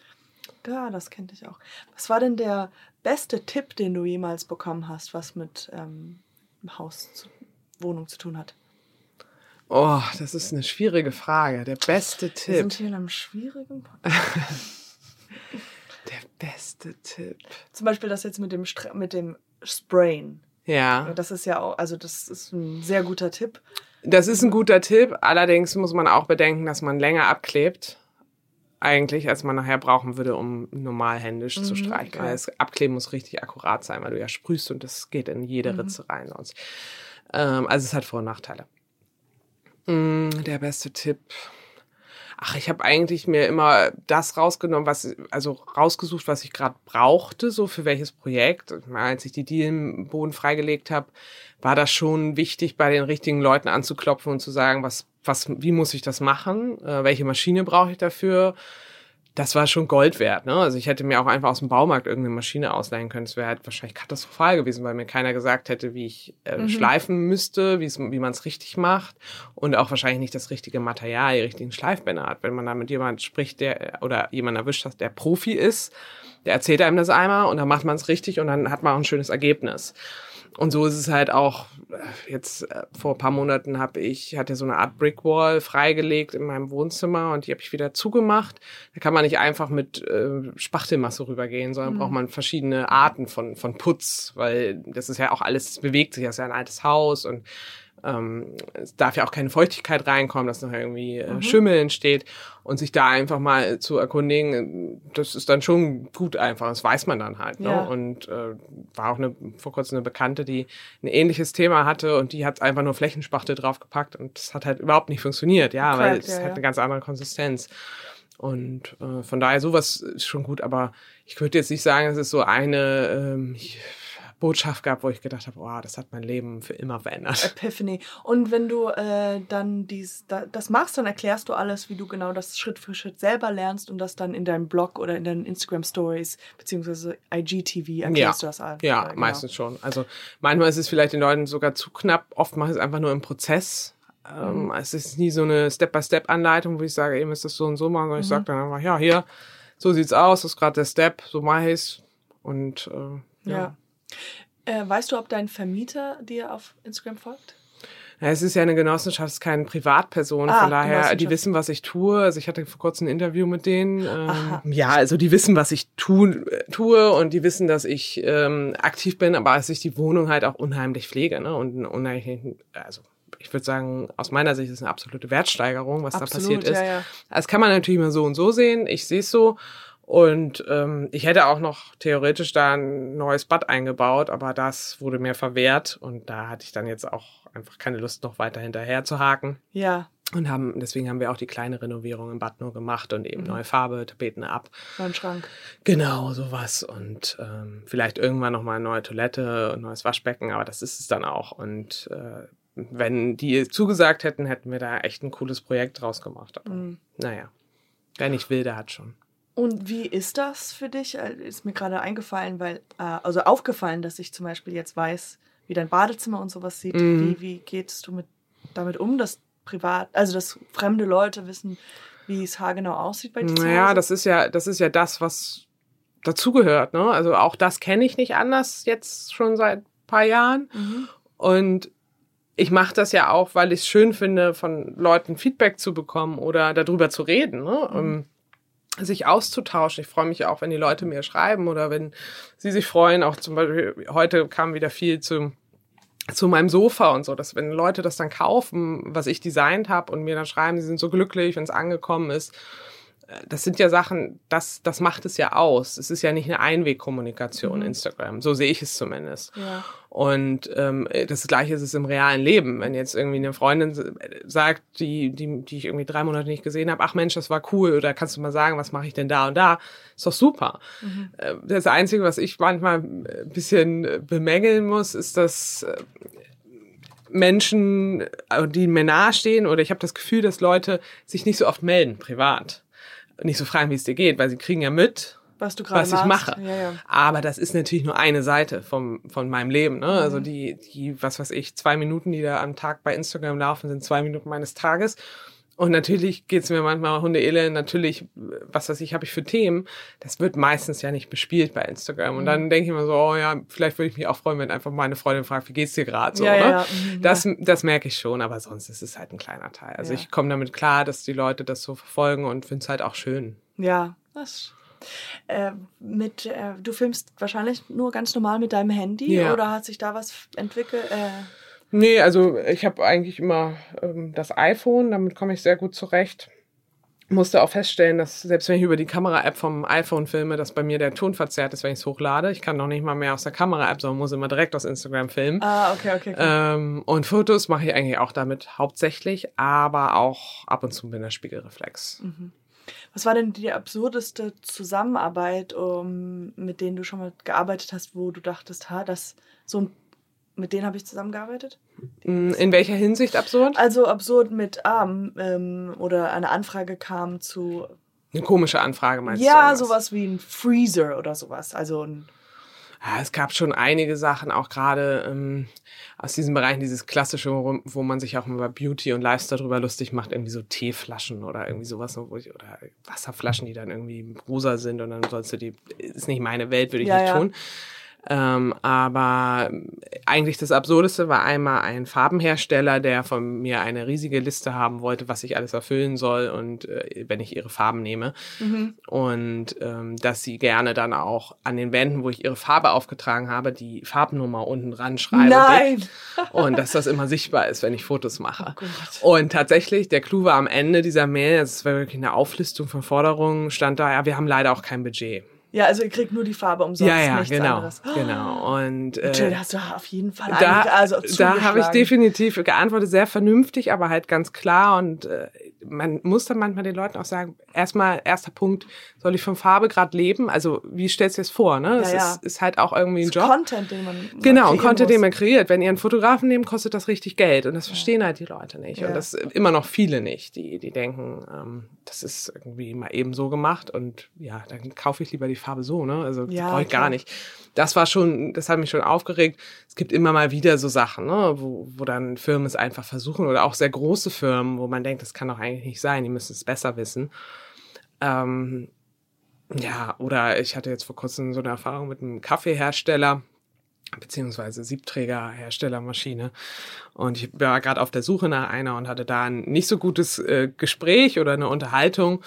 [SPEAKER 1] Ja, das kennt ich auch. Was war denn der beste Tipp, den du jemals bekommen hast, was mit ähm, Haus, zu, Wohnung zu tun hat?
[SPEAKER 2] Oh, das ist eine schwierige Frage. Der beste
[SPEAKER 1] Wir
[SPEAKER 2] Tipp.
[SPEAKER 1] sind hier in einem schwierigen Podcast.
[SPEAKER 2] Der beste Tipp.
[SPEAKER 1] Zum Beispiel das jetzt mit dem, Stra mit dem Sprayen.
[SPEAKER 2] Ja.
[SPEAKER 1] Das ist ja auch, also das ist ein sehr guter Tipp.
[SPEAKER 2] Das ist ein guter Tipp. Allerdings muss man auch bedenken, dass man länger abklebt. Eigentlich, als man nachher brauchen würde, um normal händisch zu
[SPEAKER 1] Mhm,
[SPEAKER 2] streichen.
[SPEAKER 1] okay.
[SPEAKER 2] Weil das Abkleben muss richtig akkurat sein, weil du ja sprühst und das geht in jede
[SPEAKER 1] Mhm.
[SPEAKER 2] Ritze rein sonst. Ähm, also es hat Vor- und Nachteile. Mm, der beste Tipp. Ach, ich habe eigentlich mir immer das rausgenommen, was, also rausgesucht, was ich gerade brauchte, so für welches Projekt. Als ich die Dielenboden freigelegt habe, war das schon wichtig, bei den richtigen Leuten anzuklopfen und zu sagen, was, was, wie muss ich das machen? Äh, welche Maschine brauche ich dafür? Das war schon Gold wert. Ne? Also ich hätte mir auch einfach aus dem Baumarkt irgendeine Maschine ausleihen können. Es wäre halt wahrscheinlich katastrophal gewesen, weil mir keiner gesagt hätte, wie ich äh,
[SPEAKER 1] Mhm.
[SPEAKER 2] schleifen müsste, wie man es richtig macht und auch wahrscheinlich nicht das richtige Material, die richtigen Schleifbänder hat. Wenn man da mit jemand spricht, der oder jemand erwischt hat, der Profi ist, der erzählt einem das einmal und dann macht man es richtig und dann hat man auch ein schönes Ergebnis. Und so ist es halt auch, jetzt äh, vor ein paar Monaten habe ich, hatte so eine Art Brickwall freigelegt in meinem Wohnzimmer und die habe ich wieder zugemacht. Da kann man nicht einfach mit äh, Spachtelmasse rübergehen, sondern braucht man verschiedene Arten von, von Putz, weil das ist ja auch alles, es bewegt sich, das ist ja ein altes Haus und ähm, es darf ja auch keine Feuchtigkeit reinkommen, dass noch irgendwie äh, Schimmel entsteht und sich da einfach mal zu erkundigen, äh, das ist dann schon gut einfach, das weiß man dann halt. Ne?
[SPEAKER 1] Ja.
[SPEAKER 2] Und äh, war auch eine, vor kurzem eine Bekannte, die ein ähnliches Thema hatte und die hat einfach nur Flächenspachtel draufgepackt und das hat halt überhaupt nicht funktioniert, ja, weil
[SPEAKER 1] Correct,
[SPEAKER 2] es
[SPEAKER 1] ja,
[SPEAKER 2] hat eine ganz andere Konsistenz. Und äh, von daher, sowas ist schon gut, aber ich würde jetzt nicht sagen, es ist so eine ähm, Botschaft gab, wo ich gedacht habe, wow, das hat mein Leben für immer verändert.
[SPEAKER 1] Epiphany. Und wenn du äh, dann dies, da, das machst, dann erklärst du alles, wie du genau das Schritt für Schritt selber lernst und das dann in deinem Blog oder in deinen Instagram Stories beziehungsweise IGTV erklärst du das alles.
[SPEAKER 2] Ja,
[SPEAKER 1] Äh, genau.
[SPEAKER 2] meistens schon. Also manchmal ist es vielleicht den Leuten sogar zu knapp, oft mache ich es einfach nur im Prozess. Ähm,
[SPEAKER 1] Mhm.
[SPEAKER 2] Es ist nie so eine Step-by-Step-Anleitung, wo ich sage, eben ist das so und so machen, sondern
[SPEAKER 1] Mhm.
[SPEAKER 2] ich sage dann einfach, ja, hier, so sieht's aus, das ist gerade der Step, so mache ich's. Und äh, ja.
[SPEAKER 1] Ja. Äh, weißt du, ob dein Vermieter dir auf Instagram folgt?
[SPEAKER 2] Ja, es ist ja eine Genossenschaft, es ist keine Privatperson.
[SPEAKER 1] Ah,
[SPEAKER 2] von daher, die wissen, was ich tue. Also ich hatte vor kurzem ein Interview mit denen.
[SPEAKER 1] Aha.
[SPEAKER 2] Ähm, ja, also die wissen, was ich tun, äh, tue und die wissen, dass ich ähm, aktiv bin, aber dass ich die Wohnung halt auch unheimlich pflege. Ne? Und einen unheimlichen, also ich würde sagen, aus meiner Sicht ist es eine absolute Wertsteigerung, was da passiert ist.
[SPEAKER 1] ja, ja.
[SPEAKER 2] Das kann man natürlich mal so und so sehen. Ich sehe es so. Und ähm, ich hätte auch noch theoretisch da ein neues Bad eingebaut, aber das wurde mir verwehrt und da hatte ich dann jetzt auch einfach keine Lust, noch weiter hinterher zu haken.
[SPEAKER 1] Ja,
[SPEAKER 2] Und haben, deswegen haben wir auch die kleine Renovierung im Bad nur gemacht und eben neue Farbe, Tapeten ab.
[SPEAKER 1] mein Schrank.
[SPEAKER 2] Genau, sowas. Und ähm, vielleicht irgendwann nochmal eine neue Toilette, ein neues Waschbecken, aber das ist es dann auch. Und äh, wenn die zugesagt hätten, hätten wir da echt ein cooles Projekt draus gemacht. Aber
[SPEAKER 1] Mhm.
[SPEAKER 2] naja, wer nicht will, der hat schon.
[SPEAKER 1] Und wie ist das für dich? Äh, Ist mir gerade eingefallen, weil, äh, also aufgefallen, dass ich zum Beispiel jetzt weiß, wie dein Badezimmer und sowas sieht.
[SPEAKER 2] Mhm.
[SPEAKER 1] Wie, wie gehst du mit, damit um, dass privat, also dass fremde Leute wissen, wie es haargenau aussieht bei dir
[SPEAKER 2] Naja, das ist ja, das ist ja das, was dazugehört. Ne? Also auch das kenne ich nicht anders jetzt schon seit ein paar Jahren.
[SPEAKER 1] Mhm.
[SPEAKER 2] Und ich mache das ja auch, weil ich es schön finde, von Leuten Feedback zu bekommen oder darüber zu reden. Ne? Ähm, sich auszutauschen. Ich freue mich auch, wenn die Leute mir schreiben oder wenn sie sich freuen. Auch zum Beispiel, heute kam wieder viel zu, zu meinem Sofa und so, dass wenn Leute das dann kaufen, was ich designt habe und mir dann schreiben, sie sind so glücklich, wenn es angekommen ist. Das sind ja Sachen, das, das macht es ja aus. Es ist ja nicht eine Einwegkommunikation, Instagram. So sehe ich es zumindest.
[SPEAKER 1] Ja.
[SPEAKER 2] Und ähm, das Gleiche ist es im realen Leben. Wenn jetzt irgendwie eine Freundin sagt, die, die, die ich irgendwie drei Monate nicht gesehen habe, ach Mensch, das war cool, oder kannst du mal sagen, was mache ich denn da und da? Ist doch super. Äh, Das Einzige, was ich manchmal ein bisschen bemängeln muss, ist, dass äh, Menschen, äh, die mir nahestehen, oder ich habe das Gefühl, dass Leute sich nicht so oft melden, privat. Nicht so fragen, wie es dir geht, weil sie kriegen ja mit,
[SPEAKER 1] Was du gerade
[SPEAKER 2] was ich
[SPEAKER 1] machst.
[SPEAKER 2] mache.
[SPEAKER 1] Ja, ja.
[SPEAKER 2] Aber das ist natürlich nur eine Seite vom, von meinem Leben. Ne? Also
[SPEAKER 1] Mhm.
[SPEAKER 2] die, die, was weiß ich, zwei Minuten, die da am Tag bei Instagram laufen, sind zwei Minuten meines Tages. Und natürlich geht's mir manchmal Hundeelend, natürlich, was weiß ich, habe ich für Themen. Das wird meistens ja nicht bespielt bei Instagram. Und dann denke ich mir so, oh ja, vielleicht würde ich mich auch freuen, wenn einfach meine Freundin fragt, wie geht's dir gerade so,
[SPEAKER 1] Ja, ja,
[SPEAKER 2] ne?
[SPEAKER 1] ja. Mhm,
[SPEAKER 2] Das, das merke ich schon, aber sonst ist es halt ein kleiner Teil. Also
[SPEAKER 1] Ja.
[SPEAKER 2] ich komme damit klar, dass die Leute das so verfolgen und finde es halt auch schön.
[SPEAKER 1] Ja, das. Äh, mit, äh, du filmst wahrscheinlich nur ganz normal mit deinem Handy
[SPEAKER 2] Ja.
[SPEAKER 1] oder hat sich da was entwickelt? Äh,
[SPEAKER 2] Nee, also ich habe eigentlich immer ähm, das iPhone, damit komme ich sehr gut zurecht. Musste auch feststellen, dass selbst wenn ich über die Kamera-App vom iPhone filme, dass bei mir der Ton verzerrt ist, wenn ich es hochlade. Ich kann noch nicht mal mehr aus der Kamera-App, sondern muss immer direkt aus Instagram filmen.
[SPEAKER 1] ah, okay, okay. okay.
[SPEAKER 2] Ähm, und Fotos mache ich eigentlich auch damit hauptsächlich, aber auch ab und zu mit einer Spiegelreflex.
[SPEAKER 1] Was war denn die absurdeste Zusammenarbeit, um, mit denen du schon mal gearbeitet hast, wo du dachtest, ha, das so ein, mit denen habe ich zusammengearbeitet?
[SPEAKER 2] Mm, In welcher Hinsicht absurd?
[SPEAKER 1] Also absurd mit Arm ähm, oder eine Anfrage kam zu
[SPEAKER 2] Eine komische Anfrage meinst du?
[SPEAKER 1] ja
[SPEAKER 2] oder was?
[SPEAKER 1] sowas wie ein Freezer oder sowas. Also ein
[SPEAKER 2] Ja, es gab schon einige Sachen, auch gerade ähm, aus diesen Bereichen, dieses klassische, wo, wo man sich auch über Beauty und Lifestyle drüber lustig macht, irgendwie so Teeflaschen oder irgendwie sowas, ich, oder Wasserflaschen, die dann irgendwie rosa sind und dann sollst du die, ist nicht meine Welt, würde ich
[SPEAKER 1] Ja,
[SPEAKER 2] nicht
[SPEAKER 1] ja.
[SPEAKER 2] tun. Ähm, aber eigentlich das Absurdeste war einmal ein Farbenhersteller, der von mir eine riesige Liste haben wollte, was ich alles erfüllen soll und äh, wenn ich ihre Farben nehme. Und ähm, dass sie gerne dann auch an den Wänden, wo ich ihre Farbe aufgetragen habe, die Farbnummer unten dran schreibe.
[SPEAKER 1] Nein!
[SPEAKER 2] Und dass das immer sichtbar ist, wenn ich Fotos mache.
[SPEAKER 1] Oh.
[SPEAKER 2] Und tatsächlich, der Clou war am Ende dieser Mail, es war wirklich eine Auflistung von Forderungen, stand da, ja, wir haben leider auch kein Budget.
[SPEAKER 1] Ja, also ihr kriegt nur die Farbe umsonst,
[SPEAKER 2] ja, ja,
[SPEAKER 1] nichts
[SPEAKER 2] genau.
[SPEAKER 1] anderes.
[SPEAKER 2] Genau. Und äh,
[SPEAKER 1] Jill, hast du auf jeden Fall
[SPEAKER 2] da,
[SPEAKER 1] also
[SPEAKER 2] da habe ich definitiv geantwortet, sehr vernünftig, aber halt ganz klar. Und äh, man muss dann manchmal den Leuten auch sagen, erstmal, erster Punkt, soll ich von Farbe gerade leben? Also wie stellst du dir das vor? Ne? Das
[SPEAKER 1] Ja, ja.
[SPEAKER 2] Ist, ist halt auch irgendwie ein Job.
[SPEAKER 1] Content, den man
[SPEAKER 2] Genau, Content, den
[SPEAKER 1] muss.
[SPEAKER 2] man kreiert. Wenn ihr einen Fotografen nehmt, kostet das richtig Geld. Und das verstehen halt die Leute nicht.
[SPEAKER 1] Ja.
[SPEAKER 2] Und das äh, immer noch viele nicht, die, die denken, ähm, das ist irgendwie mal eben so gemacht. Und ja, dann kaufe ich lieber die Farbe so, ne? Also
[SPEAKER 1] Ja,
[SPEAKER 2] brauche ich
[SPEAKER 1] klar.
[SPEAKER 2] gar nicht. Das war schon, das hat mich schon aufgeregt. Es gibt immer mal wieder so Sachen, ne? wo, wo dann Firmen es einfach versuchen oder auch sehr große Firmen, wo man denkt, das kann doch eigentlich nicht sein, die müssen es besser wissen. Ähm, ja, oder ich hatte jetzt vor kurzem so eine Erfahrung mit einem Kaffeehersteller beziehungsweise Siebträgerherstellermaschine. Und ich war gerade auf der Suche nach einer und hatte da ein nicht so gutes äh, Gespräch oder eine Unterhaltung.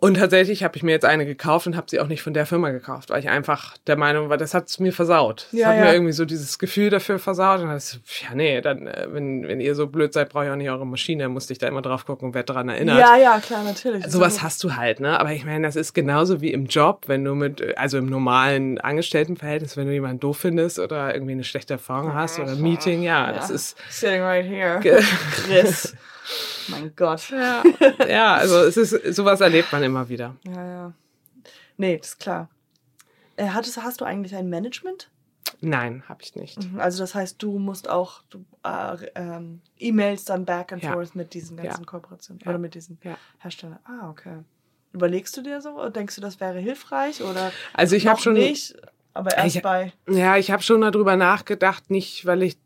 [SPEAKER 2] Und tatsächlich habe ich mir jetzt eine gekauft und habe sie auch nicht von der Firma gekauft, weil ich einfach der Meinung war, das hat's mir versaut. Das
[SPEAKER 1] Ja,
[SPEAKER 2] hat
[SPEAKER 1] ja.
[SPEAKER 2] mir irgendwie so dieses Gefühl dafür versaut. Und dann ich, so, ja, nee, dann, äh, wenn, wenn ihr so blöd seid, brauche ich auch nicht eure Maschine. Dann musste ich da immer drauf gucken und werde daran erinnert.
[SPEAKER 1] Ja, ja, klar, natürlich.
[SPEAKER 2] Sowas
[SPEAKER 1] Also,
[SPEAKER 2] hast du halt, ne? Aber ich meine, das ist genauso wie im Job, wenn du mit, äh, also im normalen Angestelltenverhältnis, wenn du jemanden doof findest oder irgendwie eine schlechte Erfahrung hast oder ein Meeting, ja, das ist,
[SPEAKER 1] Sitting right here. Chris. mein Gott.
[SPEAKER 2] ja, ja, also es ist, sowas erlebt man immer wieder.
[SPEAKER 1] Ja, ja. Nee, das ist klar. Äh, hattest, hast du eigentlich ein Management?
[SPEAKER 2] Nein, habe ich nicht.
[SPEAKER 1] Mhm, Also das heißt, du musst auch du, äh, ähm, E-Mails dann back and
[SPEAKER 2] Ja.
[SPEAKER 1] forth mit diesen ganzen
[SPEAKER 2] Ja.
[SPEAKER 1] Kooperationen
[SPEAKER 2] Ja.
[SPEAKER 1] oder mit diesen. Herstellern. Ah, okay. Überlegst du dir so? Oder denkst du, das wäre hilfreich oder
[SPEAKER 2] Also ich habe schon,
[SPEAKER 1] nicht? Aber erst
[SPEAKER 2] Ich-
[SPEAKER 1] bei.
[SPEAKER 2] ja, ich habe schon darüber nachgedacht, nicht, weil ich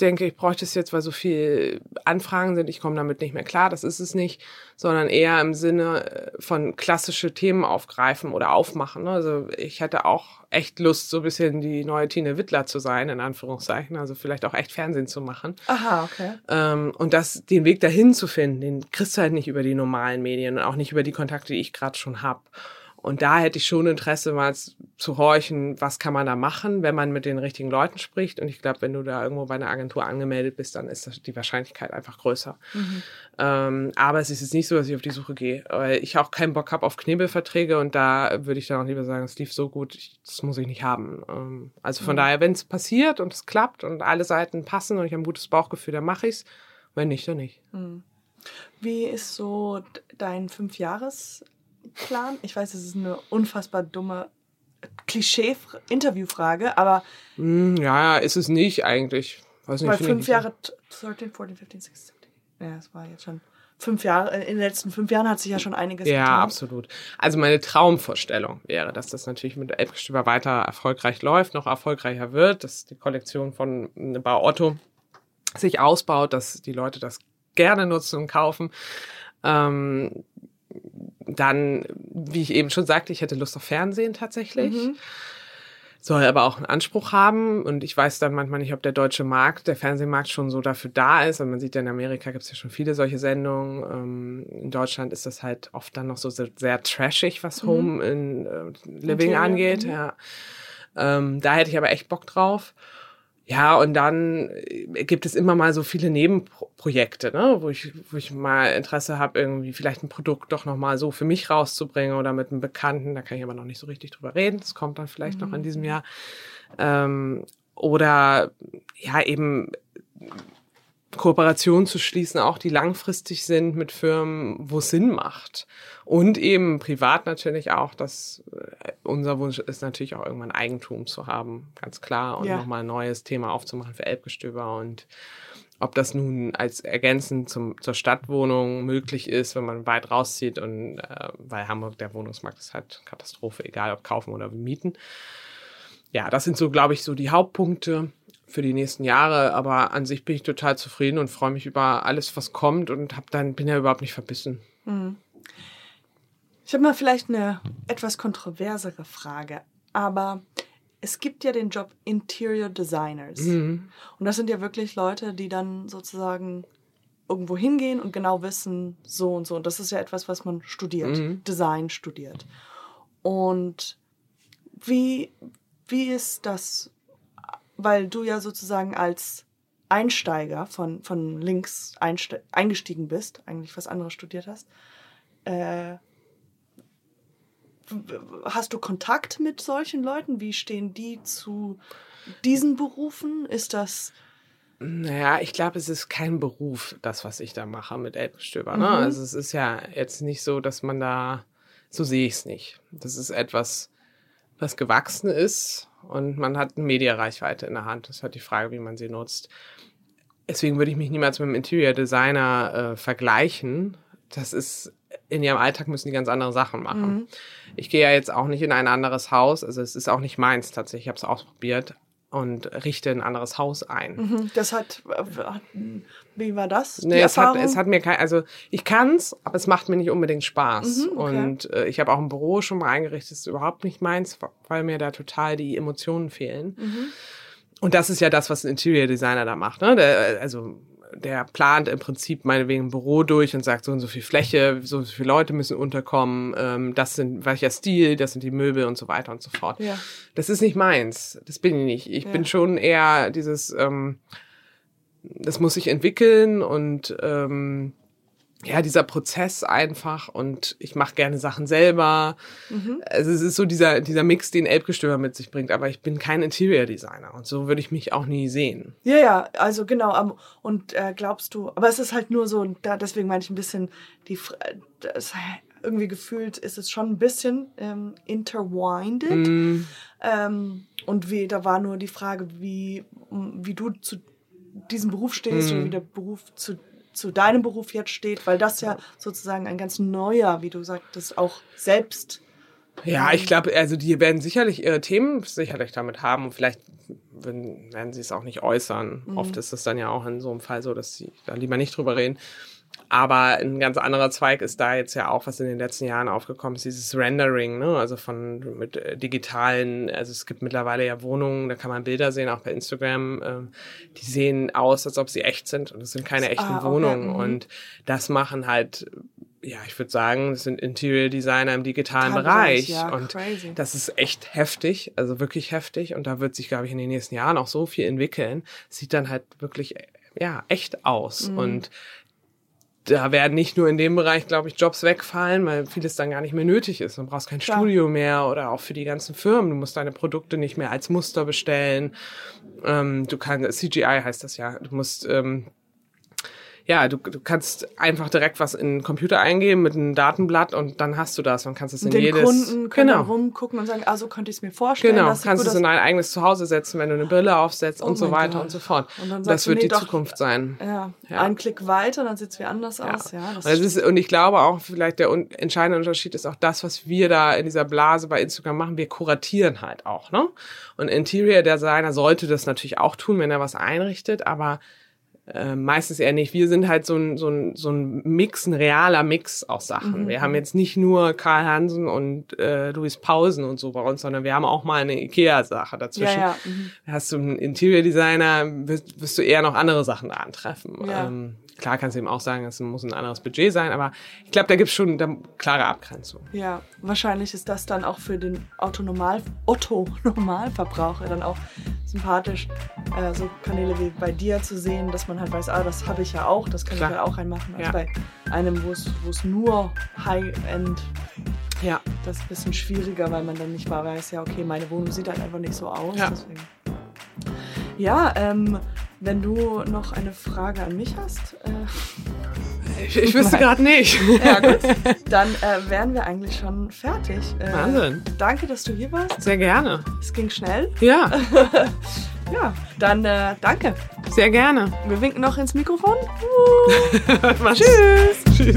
[SPEAKER 2] denke, ich bräuchte es jetzt, weil so viel Anfragen sind, ich komme damit nicht mehr klar, das ist es nicht, sondern eher im Sinne äh, von klassische Themen aufgreifen oder aufmachen. ne? Also ich hätte auch echt Lust, so ein bisschen die neue Tine Wittler zu sein, in Anführungszeichen, also vielleicht auch echt Fernsehen zu machen.
[SPEAKER 1] Aha, okay.
[SPEAKER 2] Ähm, und das, den Weg dahin zu finden, den kriegst du halt nicht über die normalen Medien und auch nicht über die Kontakte, die ich gerade schon habe. Und da hätte ich schon Interesse, mal zu horchen, was kann man da machen, wenn man mit den richtigen Leuten spricht. Und ich glaube, wenn du da irgendwo bei einer Agentur angemeldet bist, dann ist das die Wahrscheinlichkeit einfach größer. Ähm, aber es ist jetzt nicht so, dass ich auf die Suche gehe, weil ich auch keinen Bock habe auf Knebelverträge und da würde ich dann auch lieber sagen, es lief so gut, ich, das muss ich nicht haben. Ähm, also von daher, wenn es passiert und es klappt und alle Seiten passen und ich habe ein gutes Bauchgefühl, dann mache ich's. Wenn nicht, dann nicht.
[SPEAKER 1] Wie ist so dein Fünfjahresplan? Ich weiß, es ist eine unfassbar dumme Klischee-Interviewfrage, aber
[SPEAKER 2] Hm, ja, ist es nicht eigentlich. Weiß nicht,
[SPEAKER 1] weil fünf. Jahre, t- 13, 14, 15, 16, 17. Ja, es war jetzt schon fünf Jahre. äh, In den letzten fünf Jahren hat sich ja schon einiges
[SPEAKER 2] Ja,
[SPEAKER 1] getan.
[SPEAKER 2] absolut. Also meine Traumvorstellung wäre, dass das natürlich mit Elbgestöber weiter erfolgreich läuft, noch erfolgreicher wird, dass die Kollektion von Bau Otto sich ausbaut, dass die Leute das gerne nutzen und kaufen. Ähm, dann, wie ich eben schon sagte, ich hätte Lust auf Fernsehen tatsächlich.
[SPEAKER 1] Mhm.
[SPEAKER 2] Soll aber auch einen Anspruch haben. Und ich weiß dann manchmal nicht, ob der deutsche Markt, der Fernsehmarkt schon so dafür da ist. Und man sieht ja in Amerika gibt es ja schon viele solche Sendungen. Ähm, in Deutschland ist das halt oft dann noch so sehr, sehr trashig, was Home in äh, Living
[SPEAKER 1] Interior,
[SPEAKER 2] angeht.
[SPEAKER 1] mhm.
[SPEAKER 2] Ja. Ähm, da hätte ich aber echt Bock drauf. Ja, und dann äh, gibt es immer mal so viele Nebenprojekte, ne, wo ich, wo ich mal Interesse habe, irgendwie vielleicht ein Produkt doch nochmal so für mich rauszubringen oder mit einem Bekannten. Da kann ich aber noch nicht so richtig drüber reden. Das kommt dann vielleicht noch in diesem Jahr. Ähm, oder ja, eben Kooperationen zu schließen, auch die langfristig sind mit Firmen, wo es Sinn macht. Und eben privat natürlich auch, dass äh, unser Wunsch ist natürlich auch irgendwann Eigentum zu haben, ganz klar, und
[SPEAKER 1] Ja.
[SPEAKER 2] nochmal ein neues Thema aufzumachen für Elbgestöber und ob das nun als ergänzend zum, zur Stadtwohnung möglich ist, wenn man weit rauszieht und äh, weil Hamburg der Wohnungsmarkt ist halt Katastrophe, egal ob kaufen oder mieten. Ja, das sind so, glaube ich, so die Hauptpunkte für die nächsten Jahre, aber an sich bin ich total zufrieden und freue mich über alles, was kommt und hab dann bin ja überhaupt nicht verbissen.
[SPEAKER 1] Ich habe mal vielleicht eine etwas kontroversere Frage, aber es gibt ja den Job Interior Designers. Und das sind ja wirklich Leute, die dann sozusagen irgendwo hingehen und genau wissen, so und so. Und das ist ja etwas, was man studiert, Design studiert. Und wie, wie ist das, weil du ja sozusagen als Einsteiger von, von links eingestiegen bist, eigentlich was anderes studiert hast, äh, hast du Kontakt mit solchen Leuten? Wie stehen die zu diesen Berufen? Ist das
[SPEAKER 2] Naja, ich glaube, es ist kein Beruf, das, was ich da mache mit Elbgestöber. Ne? Also es ist ja jetzt nicht so, dass man da, so sehe ich es nicht. Das ist etwas, was gewachsen ist und man hat eine Mediareichweite in der Hand. Das ist halt die Frage, wie man sie nutzt. Deswegen würde ich mich niemals mit einem Interior Designer äh, vergleichen. Das ist, in ihrem Alltag müssen die ganz andere Sachen machen. Ich gehe ja jetzt auch nicht in ein anderes Haus, also es ist auch nicht meins tatsächlich, ich habe es ausprobiert und richte ein anderes Haus ein.
[SPEAKER 1] das hat, wie war das? die
[SPEAKER 2] Nee, es hat, es hat mir kein, also ich kann's, aber es macht mir nicht unbedingt Spaß.
[SPEAKER 1] Mhm, okay.
[SPEAKER 2] Und äh, ich habe auch ein Büro schon mal eingerichtet, das ist überhaupt nicht meins, weil mir da total die Emotionen fehlen.
[SPEAKER 1] Mhm.
[SPEAKER 2] Und das ist ja das, was ein Interior Designer da macht. Ne? Der, also der plant im Prinzip meinetwegen ein Büro durch und sagt, so und so viel Fläche, so und so viele Leute müssen unterkommen, ähm, das sind welcher Stil, das sind die Möbel und so weiter und so fort.
[SPEAKER 1] Ja.
[SPEAKER 2] Das ist nicht meins. Das bin ich nicht. Ich
[SPEAKER 1] Ja.
[SPEAKER 2] bin schon eher dieses, ähm, das muss sich entwickeln und ähm, ja, dieser Prozess einfach und ich mache gerne Sachen selber. Also es ist so dieser, dieser Mix, den Elbgestöber mit sich bringt, aber ich bin kein Interior Designer und so würde ich mich auch nie sehen.
[SPEAKER 1] Ja, ja, also genau. Und äh, glaubst du, aber es ist halt nur so, da, deswegen meine ich ein bisschen, die, das, irgendwie gefühlt ist es schon ein bisschen ähm, interwinded.
[SPEAKER 2] Mm,
[SPEAKER 1] Ähm, und wie, da war nur die Frage, wie, wie du zu diesem Beruf stehst oder wie der Beruf zu, zu deinem Beruf jetzt steht, weil das ja sozusagen ein ganz neuer, wie du sagtest, auch selbst.
[SPEAKER 2] Ja, ich glaube, also die werden sicherlich ihre Themen sicherlich damit haben und vielleicht werden sie es auch nicht äußern. Oft ist es dann ja auch in so einem Fall so, dass sie da lieber nicht drüber reden. Aber ein ganz anderer Zweig ist da jetzt ja auch, was in den letzten Jahren aufgekommen ist, dieses Rendering, ne? also von mit äh, digitalen, also es gibt mittlerweile ja Wohnungen, da kann man Bilder sehen, auch bei Instagram, ähm, die sehen aus, als ob sie echt sind und es sind keine echten
[SPEAKER 1] Ah, okay,
[SPEAKER 2] Wohnungen.
[SPEAKER 1] mhm.
[SPEAKER 2] Und das machen halt, ja, ich würde sagen, das sind Interior Designer im digitalen
[SPEAKER 1] Bereich,
[SPEAKER 2] Bereich.
[SPEAKER 1] ja,
[SPEAKER 2] und
[SPEAKER 1] crazy.
[SPEAKER 2] das ist echt heftig, also wirklich heftig. Und da wird sich, glaube ich, in den nächsten Jahren auch so viel entwickeln. Sieht dann halt wirklich, ja, echt aus.
[SPEAKER 1] Mhm.
[SPEAKER 2] Und da werden nicht nur in dem Bereich, glaube ich, Jobs wegfallen, weil vieles dann gar nicht mehr nötig ist. Du brauchst kein
[SPEAKER 1] Klar.
[SPEAKER 2] Studio mehr oder auch für die ganzen Firmen. Du musst deine Produkte nicht mehr als Muster bestellen. Ähm, du kannst, CGI heißt das ja. Du musst, ähm, ja, du, du kannst einfach direkt was in den Computer eingeben mit einem Datenblatt und dann hast du das und kannst es in
[SPEAKER 1] den
[SPEAKER 2] jedes.
[SPEAKER 1] Kunden können
[SPEAKER 2] genau.
[SPEAKER 1] rumgucken und sagen, ah, so könnte ich es mir vorstellen.
[SPEAKER 2] Genau,
[SPEAKER 1] das
[SPEAKER 2] kannst
[SPEAKER 1] gut
[SPEAKER 2] es in dein eigenes Zuhause setzen, wenn du eine Brille aufsetzt
[SPEAKER 1] Oh
[SPEAKER 2] und so weiter
[SPEAKER 1] Gott.
[SPEAKER 2] und so fort.
[SPEAKER 1] Und dann
[SPEAKER 2] das
[SPEAKER 1] du,
[SPEAKER 2] wird
[SPEAKER 1] nee,
[SPEAKER 2] die
[SPEAKER 1] doch,
[SPEAKER 2] Zukunft sein.
[SPEAKER 1] Ja,
[SPEAKER 2] Ja.
[SPEAKER 1] ein Klick weiter, dann sieht es wie anders aus. Ja, das
[SPEAKER 2] und, es ist, und ich glaube auch, vielleicht der un entscheidende Unterschied ist auch das, was wir da in dieser Blase bei Instagram machen. Wir kuratieren halt auch, ne? Und Interior Designer sollte das natürlich auch tun, wenn er was einrichtet, aber äh, meistens eher nicht. Wir sind halt so ein, so ein, so ein Mix, ein realer Mix aus Sachen.
[SPEAKER 1] Mhm.
[SPEAKER 2] Wir haben jetzt nicht nur Karl Hansen und äh, Louis Pausen und so bei uns, sondern wir haben auch mal eine Ikea-Sache dazwischen.
[SPEAKER 1] Ja, ja. Mhm.
[SPEAKER 2] Hast du einen Interior Designer, wirst, wirst du eher noch andere Sachen da antreffen.
[SPEAKER 1] Ja.
[SPEAKER 2] Ähm, klar kannst du eben auch sagen, es muss ein anderes Budget sein, aber ich glaube, da gibt es schon da klare Abgrenzung.
[SPEAKER 1] Ja, wahrscheinlich ist das dann auch für den Otto-Normal- Otto-Normalverbraucher dann auch sympathisch, äh, so Kanäle wie bei dir zu sehen, dass man halt weiß, ah, das habe ich ja auch, das kann
[SPEAKER 2] Klar.
[SPEAKER 1] ich ja auch reinmachen. Als
[SPEAKER 2] Ja.
[SPEAKER 1] bei einem, wo es nur High-End,
[SPEAKER 2] Ja.
[SPEAKER 1] das ist ein bisschen schwieriger, weil man dann nicht mal weiß, ja, okay, meine Wohnung sieht halt einfach nicht so aus.
[SPEAKER 2] Ja.
[SPEAKER 1] Ja, ähm, wenn du noch eine Frage an mich hast, äh,
[SPEAKER 2] Ich, ich wüsste gerade nicht.
[SPEAKER 1] ja, gut. Dann äh, wären wir eigentlich schon fertig. Äh,
[SPEAKER 2] Wahnsinn.
[SPEAKER 1] Danke, dass du hier warst.
[SPEAKER 2] Sehr gerne.
[SPEAKER 1] Es ging schnell.
[SPEAKER 2] Ja,
[SPEAKER 1] Ja, dann äh, danke.
[SPEAKER 2] sehr gerne.
[SPEAKER 1] Wir winken noch ins Mikrofon.
[SPEAKER 2] Tschüss. Tschüss.